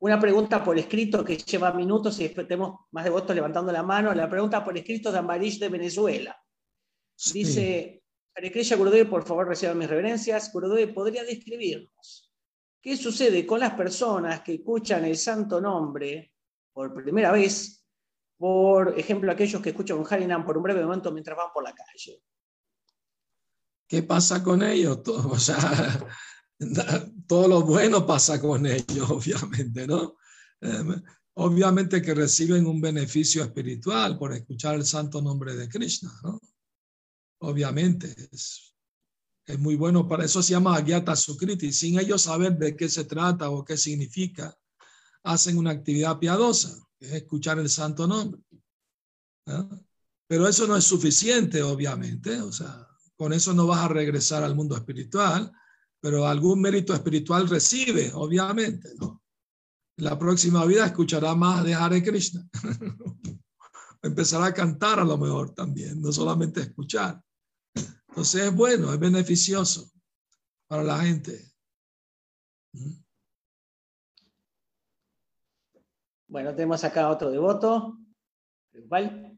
una pregunta por escrito que lleva minutos y tenemos más devotos levantando la mano. La pregunta por escrito de Ambarish de Venezuela. Dice, Hare Krishna Gurudev, por favor reciba mis reverencias. Gurudev, ¿podría describirnos qué sucede con las personas que escuchan el santo nombre por primera vez? Por ejemplo, aquellos que escuchan un Harinam por un breve momento mientras van por la calle. ¿Qué pasa con ellos? O sea, todo lo bueno pasa con ellos, obviamente, ¿no? Em, obviamente que reciben un beneficio espiritual por escuchar el santo nombre de Krishna, ¿no? Obviamente, es, muy bueno, para eso se llama Agyata Sukriti, sin ellos saber de qué se trata o qué significa, hacen una actividad piadosa, que es escuchar el santo nombre. Pero eso no es suficiente, obviamente, o sea, con eso no vas a regresar al mundo espiritual, pero algún mérito espiritual recibe, obviamente, ¿no? La próxima vida escuchará más de Hare Krishna. Empezará a cantar a lo mejor también, no solamente escuchar. Entonces es bueno, es beneficioso para la gente. ¿Mm? Bueno, tenemos acá otro devoto. ¿Cuál?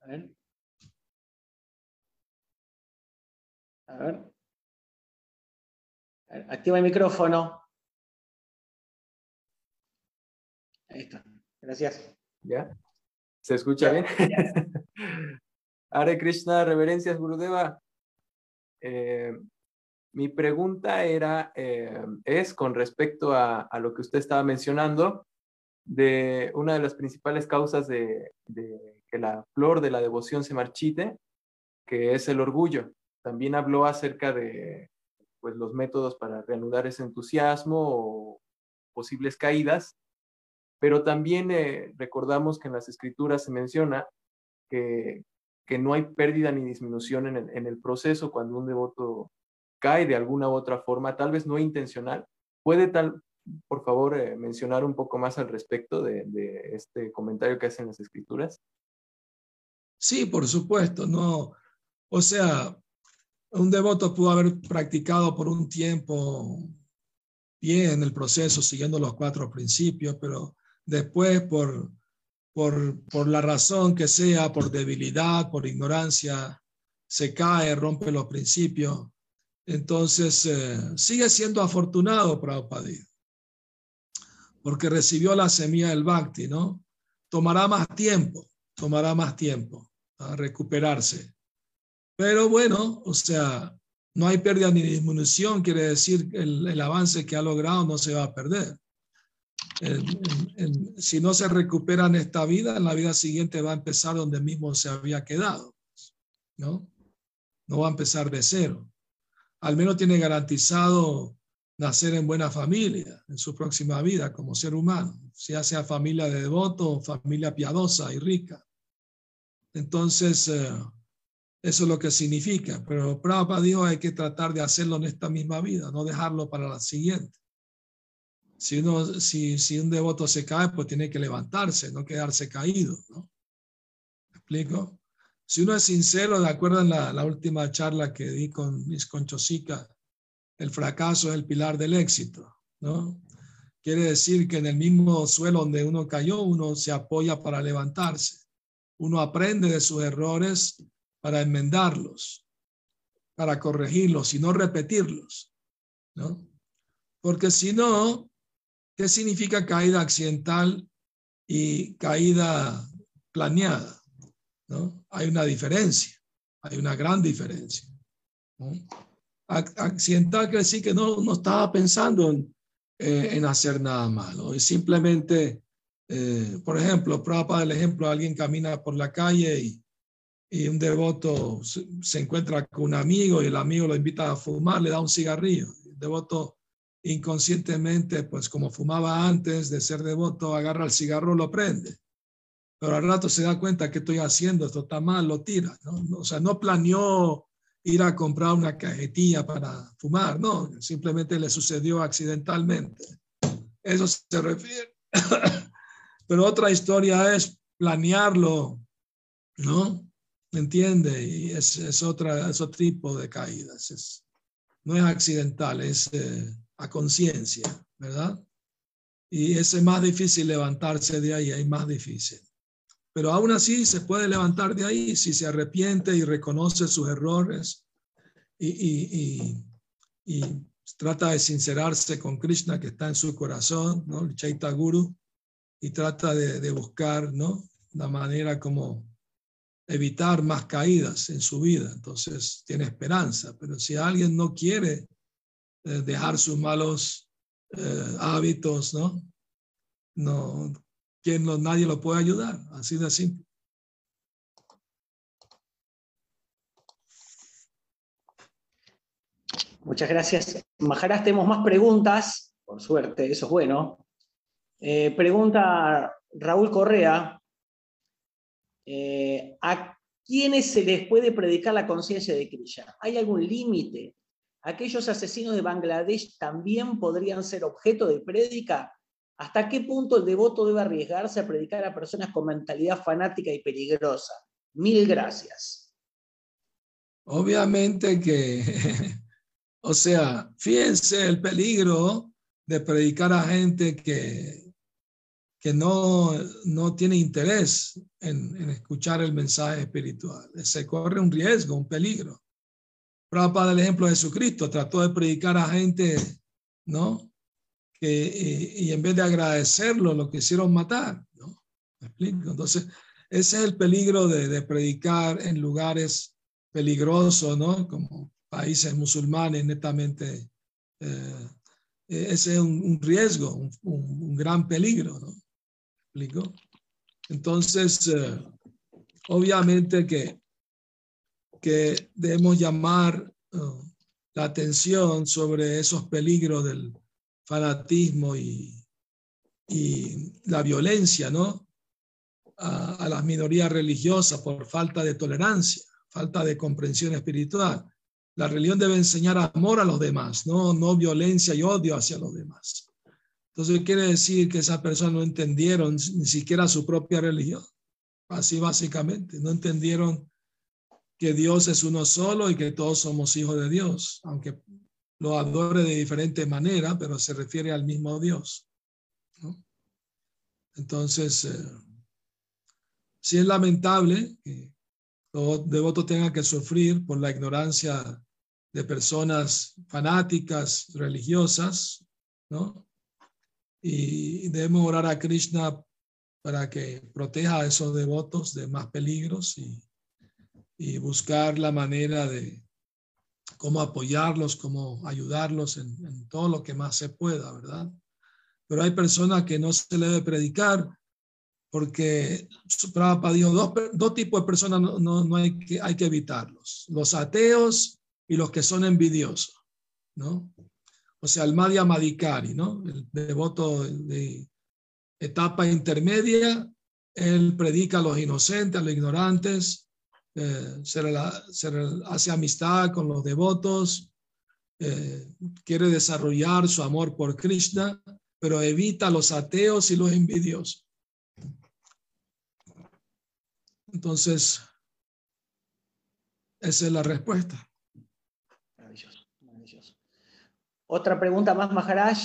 A ver. A ver. Activa el micrófono. Ahí está. Gracias. ¿Ya? ¿Se escucha bien? Hare Krishna, reverencias, Gurudeva. Eh, mi pregunta era, eh, es con respecto a, a, lo que usted estaba mencionando, de una de las principales causas de, de que la flor de la devoción se marchite, que es el orgullo. También habló acerca de pues, los métodos para reanudar ese entusiasmo o posibles caídas, pero también eh, recordamos que en las escrituras se menciona que, que no hay pérdida ni disminución en el, proceso cuando un devoto cae de alguna u otra forma, tal vez no intencional. ¿Puede tal, por favor, eh, mencionar un poco más al respecto de, de, este comentario que hacen las escrituras? Sí, por supuesto, no. O sea, un devoto pudo haber practicado por un tiempo bien el proceso, siguiendo los cuatro principios, pero después por, por, por la razón que sea, por debilidad, por ignorancia, se cae, rompe los principios. Entonces, eh, sigue siendo afortunado Prabhupada, porque recibió la semilla del Bhakti, ¿no? Tomará más tiempo, tomará más tiempo a recuperarse. Pero bueno, o sea, no hay pérdida ni disminución, quiere decir que el, avance que ha logrado no se va a perder. Si no se recupera en esta vida, en la vida siguiente va a empezar donde mismo se había quedado, ¿no? No va a empezar de cero. Al menos tiene garantizado nacer en buena familia en su próxima vida como ser humano, ya sea familia de devoto familia piadosa y rica. Entonces, eh, eso es lo que significa. Pero Prabhupada dijo hay que tratar de hacerlo en esta misma vida, no dejarlo para la siguiente. Si, uno, si, si un devoto se cae, pues tiene que levantarse, no quedarse caído. ¿no? ¿Me explico? Si uno es sincero, de acuerdo en la, la última charla que di con Miss Conchosica, el fracaso es el pilar del éxito. ¿no? Quiere decir que en el mismo suelo donde uno cayó, uno se apoya para levantarse. Uno aprende de sus errores para enmendarlos, para corregirlos y no repetirlos, ¿no? Porque si no, ¿qué significa caída accidental y caída planeada? ¿no? Hay una diferencia, hay una gran diferencia. ¿no? Accidental quiere decir que no, no estaba pensando en, eh, en hacer nada malo. Y simplemente, eh, por ejemplo, para el ejemplo, alguien camina por la calle y, y un devoto se, encuentra con un amigo y el amigo lo invita a fumar, le da un cigarrillo. El devoto inconscientemente, pues como fumaba antes de ser devoto, agarra el cigarro, lo prende. Pero al rato se da cuenta que estoy haciendo, esto está mal, lo tira. ¿no? O sea, no planeó ir a comprar una cajetilla para fumar, no, simplemente le sucedió accidentalmente. Eso se refiere. Pero otra historia es planearlo, ¿no? ¿Me entiende? Y es, es, otra, es otro tipo de caídas. Es, no es accidental, es eh, a conciencia, ¿verdad? Y es más difícil levantarse de ahí, es más difícil. Pero aún así se puede levantar de ahí si se arrepiente y reconoce sus errores y, trata de sincerarse con Krishna que está en su corazón, ¿no? el Chaita Guru, y trata de, buscar ¿no? la manera como evitar más caídas en su vida. Entonces tiene esperanza. Pero si alguien no quiere eh, dejar sus malos eh, hábitos, ¿no? No, que no, nadie lo puede ayudar, así de simple. Muchas gracias. Majarás, tenemos más preguntas, por suerte, eso es bueno. Eh, pregunta Raúl Correa, ¿a quiénes se les puede predicar la conciencia de Krishna? ¿Hay algún límite? ¿Aquellos asesinos de Bangladesh también podrían ser objeto de prédica? ¿Hasta qué punto el devoto debe arriesgarse a predicar a personas con mentalidad fanática y peligrosa? Mil gracias. Obviamente que, o sea, fíjense el peligro de predicar a gente que, que no, no tiene interés en, en escuchar el mensaje espiritual. Se corre un riesgo, un peligro. Prabhupada, el ejemplo de Jesucristo, trató de predicar a gente, ¿no? que, y, en vez de agradecerlo, lo quisieron matar. ¿no? ¿Me explico? Entonces, ese es el peligro de, de predicar en lugares peligrosos, ¿no? Como países musulmanes netamente. Eh, ese es un, riesgo, un, un, gran peligro, ¿no? ¿Me explico? Entonces, eh, obviamente que, que debemos llamar uh, la atención sobre esos peligros del, fanatismo y, y la violencia, ¿no? A, las minorías religiosas por falta de tolerancia, falta de comprensión espiritual. La religión debe enseñar amor a los demás, no, no violencia y odio hacia los demás. Entonces quiere decir que esas personas no entendieron ni siquiera su propia religión. Así básicamente, no entendieron que Dios es uno solo y que todos somos hijos de Dios, aunque lo adore de diferente manera, pero se refiere al mismo Dios. Entonces, eh, sí es lamentable que los devotos tengan que sufrir por la ignorancia de personas fanáticas, religiosas, ¿no? Y debemos orar a Krishna para que proteja a esos devotos de más peligros y buscar la manera de, cómo apoyarlos, cómo ayudarlos en, todo lo que más se pueda, ¿verdad? Pero hay personas que no se le debe predicar porque Prabhupada dijo, dos, dos tipos de personas no, no, hay, que, hay que evitarlos, los ateos y los que son envidiosos, ¿no? O sea, el Madhya Madhikari, ¿no? El devoto de etapa intermedia, él predica a los inocentes, a los ignorantes, eh, se, hace amistad con los devotos, eh, quiere desarrollar su amor por Krishna, pero evita los ateos y los envidiosos. Entonces, esa es la respuesta. Maravilloso, maravilloso. Otra pregunta más, Maharaj.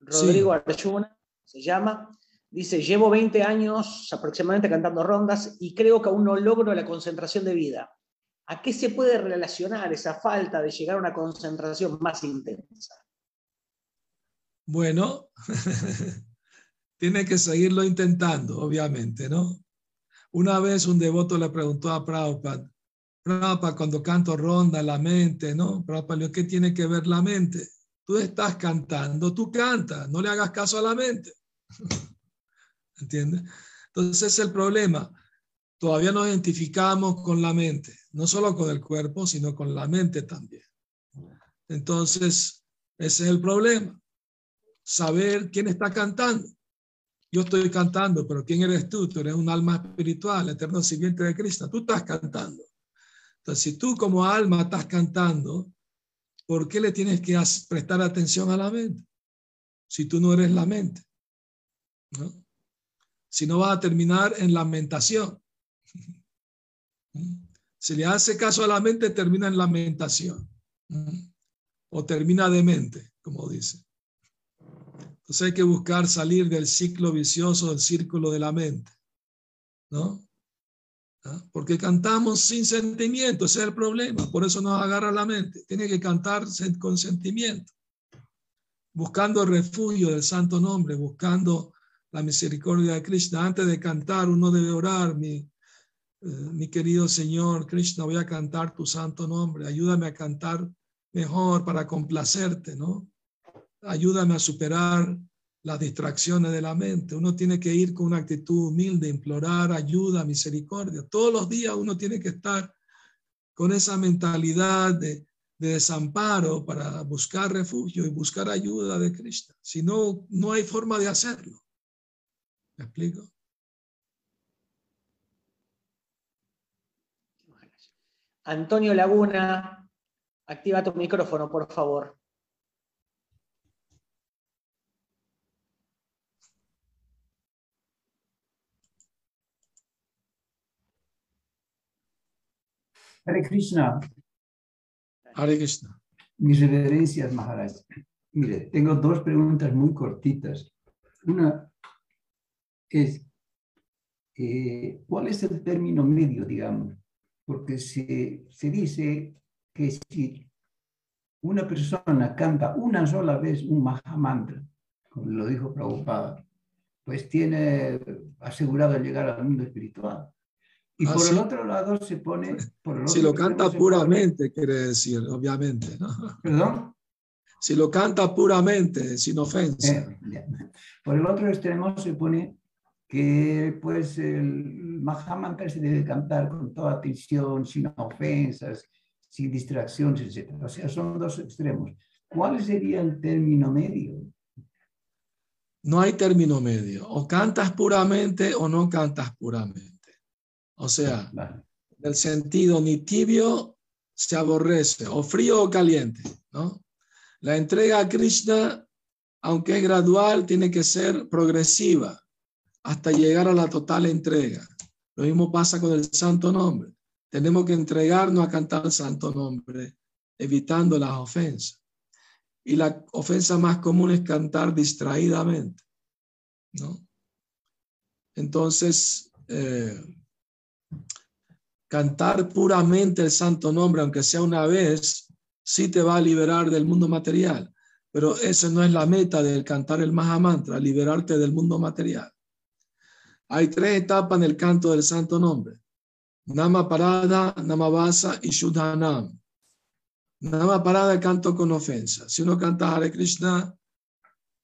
Rodrigo Arjuna se llama. Dice, llevo 20 años aproximadamente cantando rondas y creo que aún no logro la concentración de vida. ¿A qué se puede relacionar esa falta de llegar a una concentración más intensa? Bueno, tiene que seguirlo intentando, obviamente, ¿no? Una vez un devoto le preguntó a Prabhupada, Prabhupada, cuando canto ronda, la mente, ¿no? Prabhupada, ¿qué tiene que ver la mente? tú estás cantando, tú cantas, no le hagas caso a la mente. ¿Entiendes? Entonces es el problema. Todavía nos identificamos con la mente, no solo con el cuerpo, sino con la mente también. Entonces, ese es el problema. Saber quién está cantando. Yo estoy cantando, pero ¿quién eres tú? Tú eres un alma espiritual, eterno sirviente de Cristo. Tú estás cantando. Entonces, si tú como alma estás cantando, ¿por qué le tienes que prestar atención a la mente? Si tú no eres la mente. ¿no? Si no va a terminar en lamentación. Si le hace caso a la mente, termina en lamentación. O termina demente, como dice. Entonces hay que buscar salir del ciclo vicioso, del círculo de la mente. ¿No? ¿Ah? Porque cantamos sin sentimiento, ese es el problema, por eso nos agarra la mente. Tiene que cantar con sentimiento, buscando refugio del santo nombre, buscando la misericordia de Krishna. Antes de cantar, uno debe orar, mi, eh, mi querido Señor Krishna, voy a cantar tu santo nombre, ayúdame a cantar mejor para complacerte, ¿no? Ayúdame a superar las distracciones de la mente. Uno tiene que ir con una actitud humilde, implorar ayuda, misericordia. Todos los días uno tiene que estar con esa mentalidad de, desamparo para buscar refugio y buscar ayuda de Cristo. Si no, no hay forma de hacerlo. ¿Me explico? Antonio Laguna, activa tu micrófono, por favor. Hare Krishna. Hare Krishna. Mis reverencias, Maharaj. Mire, tengo dos preguntas muy cortitas. Una es, eh, ¿cuál es el término medio, digamos? Porque se, se dice que si una persona canta una sola vez un Mahamantra, como lo dijo Prabhupada, pues tiene asegurado llegar al mundo espiritual. Y ah, por el otro lado se pone... si lo canta puramente, quiere decir, obviamente. ¿no? ¿Perdón? Si lo canta puramente, sin ofensa. Eh, por el otro extremo se pone que pues el Mahamantra se debe cantar con toda atención, sin ofensas, sin distracciones, etc. O sea, son dos extremos. ¿Cuál sería el término medio? No hay término medio. O cantas puramente o no cantas puramente. O sea, el sentido ni tibio se aborrece, o frío o caliente, ¿no? La entrega a Krishna, aunque es gradual, tiene que ser progresiva hasta llegar a la total entrega. Lo mismo pasa con el santo nombre. Tenemos que entregarnos a cantar el santo nombre, evitando las ofensas. Y la ofensa más común es cantar distraídamente, ¿no? Entonces, eh, Cantar puramente el santo nombre, aunque sea una vez, sí te va a liberar del mundo material. Pero esa no es la meta del cantar el Mahamantra, liberarte del mundo material. Hay tres etapas en el canto del santo nombre. Nama parada, nama basa y Shudhanam. Nama parada, canto con ofensa. Si uno canta Hare Krishna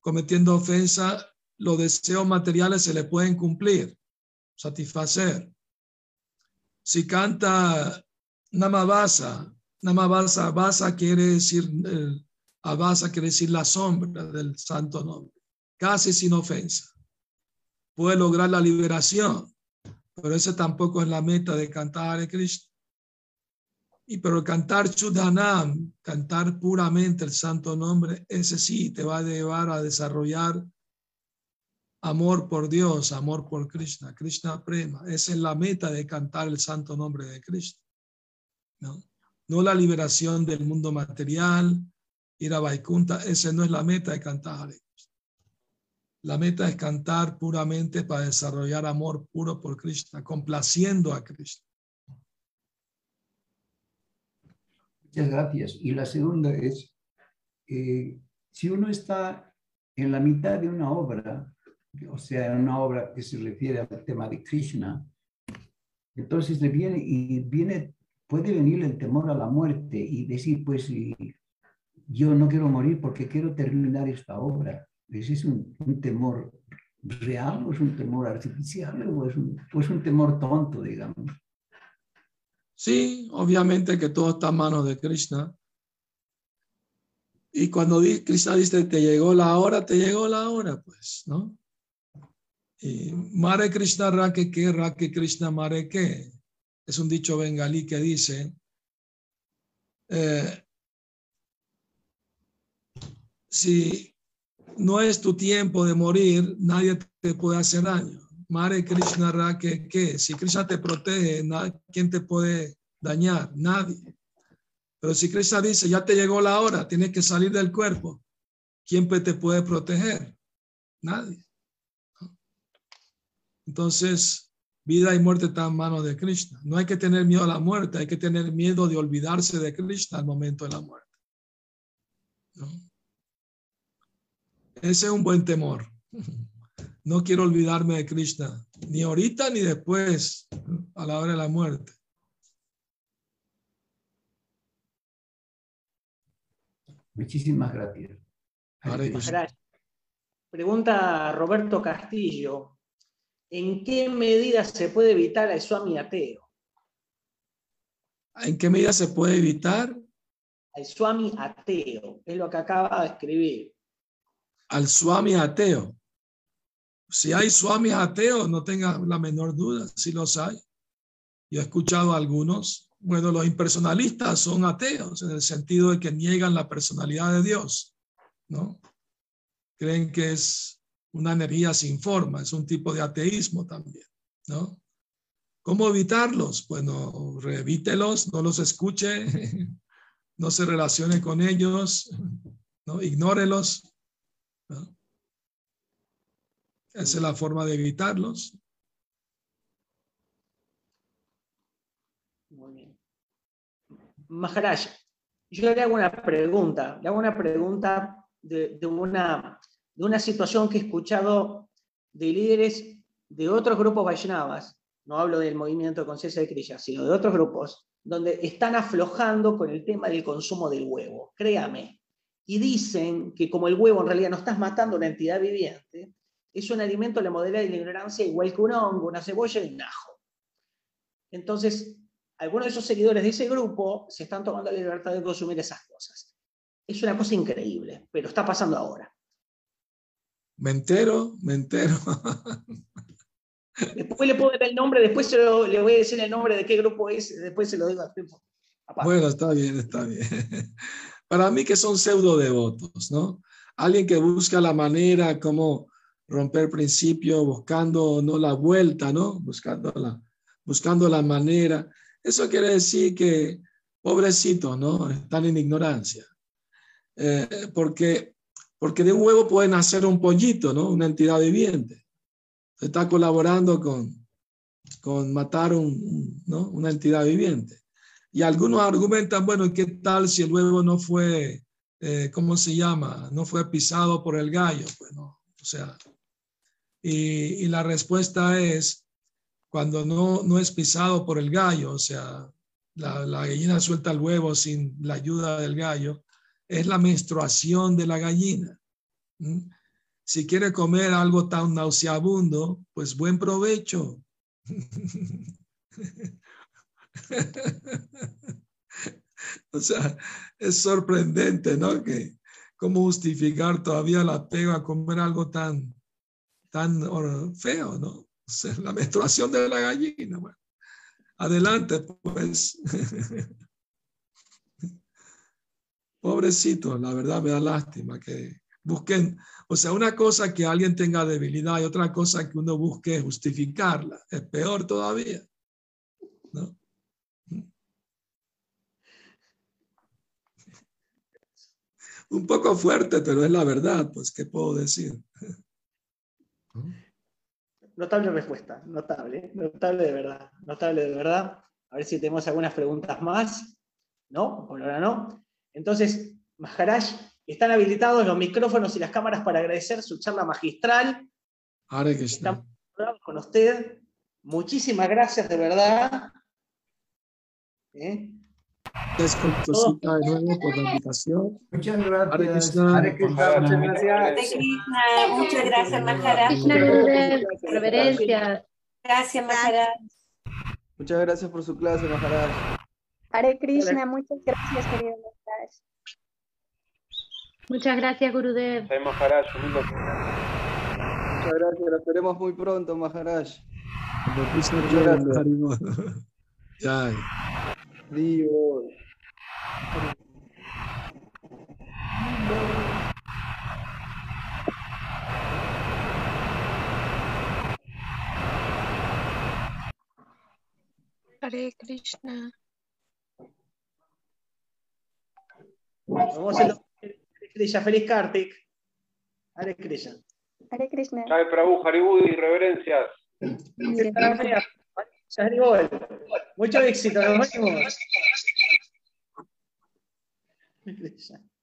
cometiendo ofensa, los deseos materiales se le pueden cumplir, satisfacer. Si canta Namabasa, Namabasa, Basa quiere decir, eh, Abasa quiere decir la sombra del santo nombre, casi sin ofensa. Puede lograr la liberación, pero ese tampoco es la meta de cantar a Cristo. Y pero cantar Chudhanam, cantar puramente el santo nombre, ese sí te va a llevar a desarrollar amor por Dios, amor por Krishna, Krishna Prema. Esa es la meta de cantar el santo nombre de Cristo. ¿no? no la liberación del mundo material, ir a Vaikunta, esa no es la meta de cantar. La meta es cantar puramente para desarrollar amor puro por Krishna, complaciendo a Krishna. Muchas gracias. Y la segunda es, eh, si uno está en la mitad de una obra o sea, en una obra que se refiere al tema de Krishna, entonces le viene y viene, puede venir el temor a la muerte y decir, pues, yo no quiero morir porque quiero terminar esta obra. ¿Ese es un, temor real o es un temor artificial o es un, o es un temor tonto, digamos? Sí, obviamente que todo está a manos de Krishna. Y cuando Krishna dice, te llegó la hora, te llegó la hora, pues, ¿no? Y Mare Krishna Rake que, Rake Krishna Mare que. Es un dicho bengalí que dice, eh, si no es tu tiempo de morir, nadie te puede hacer daño. Mare Krishna Rake que, si Krishna te protege, ¿quién te puede dañar? Nadie. Pero si Krishna dice, ya te llegó la hora, tienes que salir del cuerpo, ¿quién te puede proteger? Nadie. Entonces, vida y muerte están en manos de Krishna. No hay que tener miedo a la muerte, hay que tener miedo de olvidarse de Krishna al momento de la muerte. Ese es un buen temor. No quiero olvidarme de Krishna, ni ahorita ni después, a la hora de la muerte. Muchísimas gracias. Pregunta Roberto Castillo. ¿En qué medida se puede evitar al Swami ateo? ¿En qué medida se puede evitar? Al Swami ateo, es lo que acaba de escribir. Al Swami ateo. Si hay Swami ateos, no tenga la menor duda, si los hay. Yo he escuchado a algunos bueno, los impersonalistas son ateos en el sentido de que niegan la personalidad de Dios, ¿no? Creen que es una energía sin forma, es un tipo de ateísmo también, ¿no? ¿Cómo evitarlos? Bueno, revítelos, no los escuche, no se relacione con ellos, ¿no? Ignórelos. Esa es la forma de evitarlos. Maharaj, yo le hago una pregunta, le hago una pregunta de, una, de una situación que he escuchado de líderes de otros grupos Vaishnavas, no hablo del movimiento de conciencia de Krishna, sino de otros grupos, donde están aflojando con el tema del consumo del huevo, créame, y dicen que como el huevo en realidad no estás matando una entidad viviente, es un alimento de la modera y la ignorancia igual que un hongo, una cebolla y un ajo. Entonces, algunos de esos seguidores de ese grupo se están tomando la libertad de consumir esas cosas. Es una cosa increíble, pero está pasando ahora. Me entero, me entero. Después le puedo dar el nombre, después le voy a decir el nombre de qué grupo es, después se lo digo a Bueno, está bien, está bien. Para mí que son pseudo devotos, ¿no? Alguien que busca la manera como romper principio, buscando no la vuelta, ¿no? Buscando la, buscando la manera. Eso quiere decir que, pobrecitos, ¿no? Están en ignorancia. Eh, porque, porque de un huevo puede nacer un pollito, ¿no? Una entidad viviente. Está colaborando con, con matar un, ¿no? una entidad viviente. Y algunos argumentan, bueno, ¿qué tal si el huevo no fue, eh, ¿cómo se llama? No fue pisado por el gallo. Bueno, o sea, y, la respuesta es, cuando no, no es pisado por el gallo, o sea, la, la, gallina suelta el huevo sin la ayuda del gallo, es la menstruación de la gallina. ¿Mm? Si quiere comer algo tan nauseabundo, pues buen provecho. o sea, es sorprendente, ¿no? Que cómo justificar todavía la apego a comer algo tan, tan feo, ¿no? la menstruación de la gallina. adelante, pues. Pobrecito, la verdad me da lástima que busquen, o sea, una cosa que alguien tenga debilidad y otra cosa que uno busque justificarla, es peor todavía. ¿no? Un poco fuerte, pero es la verdad, pues, ¿qué puedo decir? Notable respuesta, notable, notable de verdad, notable de verdad. A ver si tenemos algunas preguntas más. ¿No? Por ahora no. Entonces, Maharaj, están habilitados los micrófonos y las cámaras para agradecer su charla magistral. Ahora que Estamos con usted. Muchísimas gracias, de verdad. ¿Eh? Gracias con Tosita de nuevo por la invitación. Muchas gracias. Hare Krishna. Hare Krishna. Muchas gracias. Muchas gracias, Maharaj. Gracias, Maharaj. Muchas gracias por su clase, Maharaj. Hare Krishna, muchas gracias, querido Maharaj. Muchas gracias, Gurudev. Jai Maharaj. Muchas gracias, lo esperemos muy pronto, Maharaj. Muchas gracias. Dios. Hare Krishna. Vamos a hacer Hare Krishna. Feliz Kartik. Hare Krishna. Hare Krishna. Prabhu, y reverencias. Haribol. Mucho éxito. Nos vemos.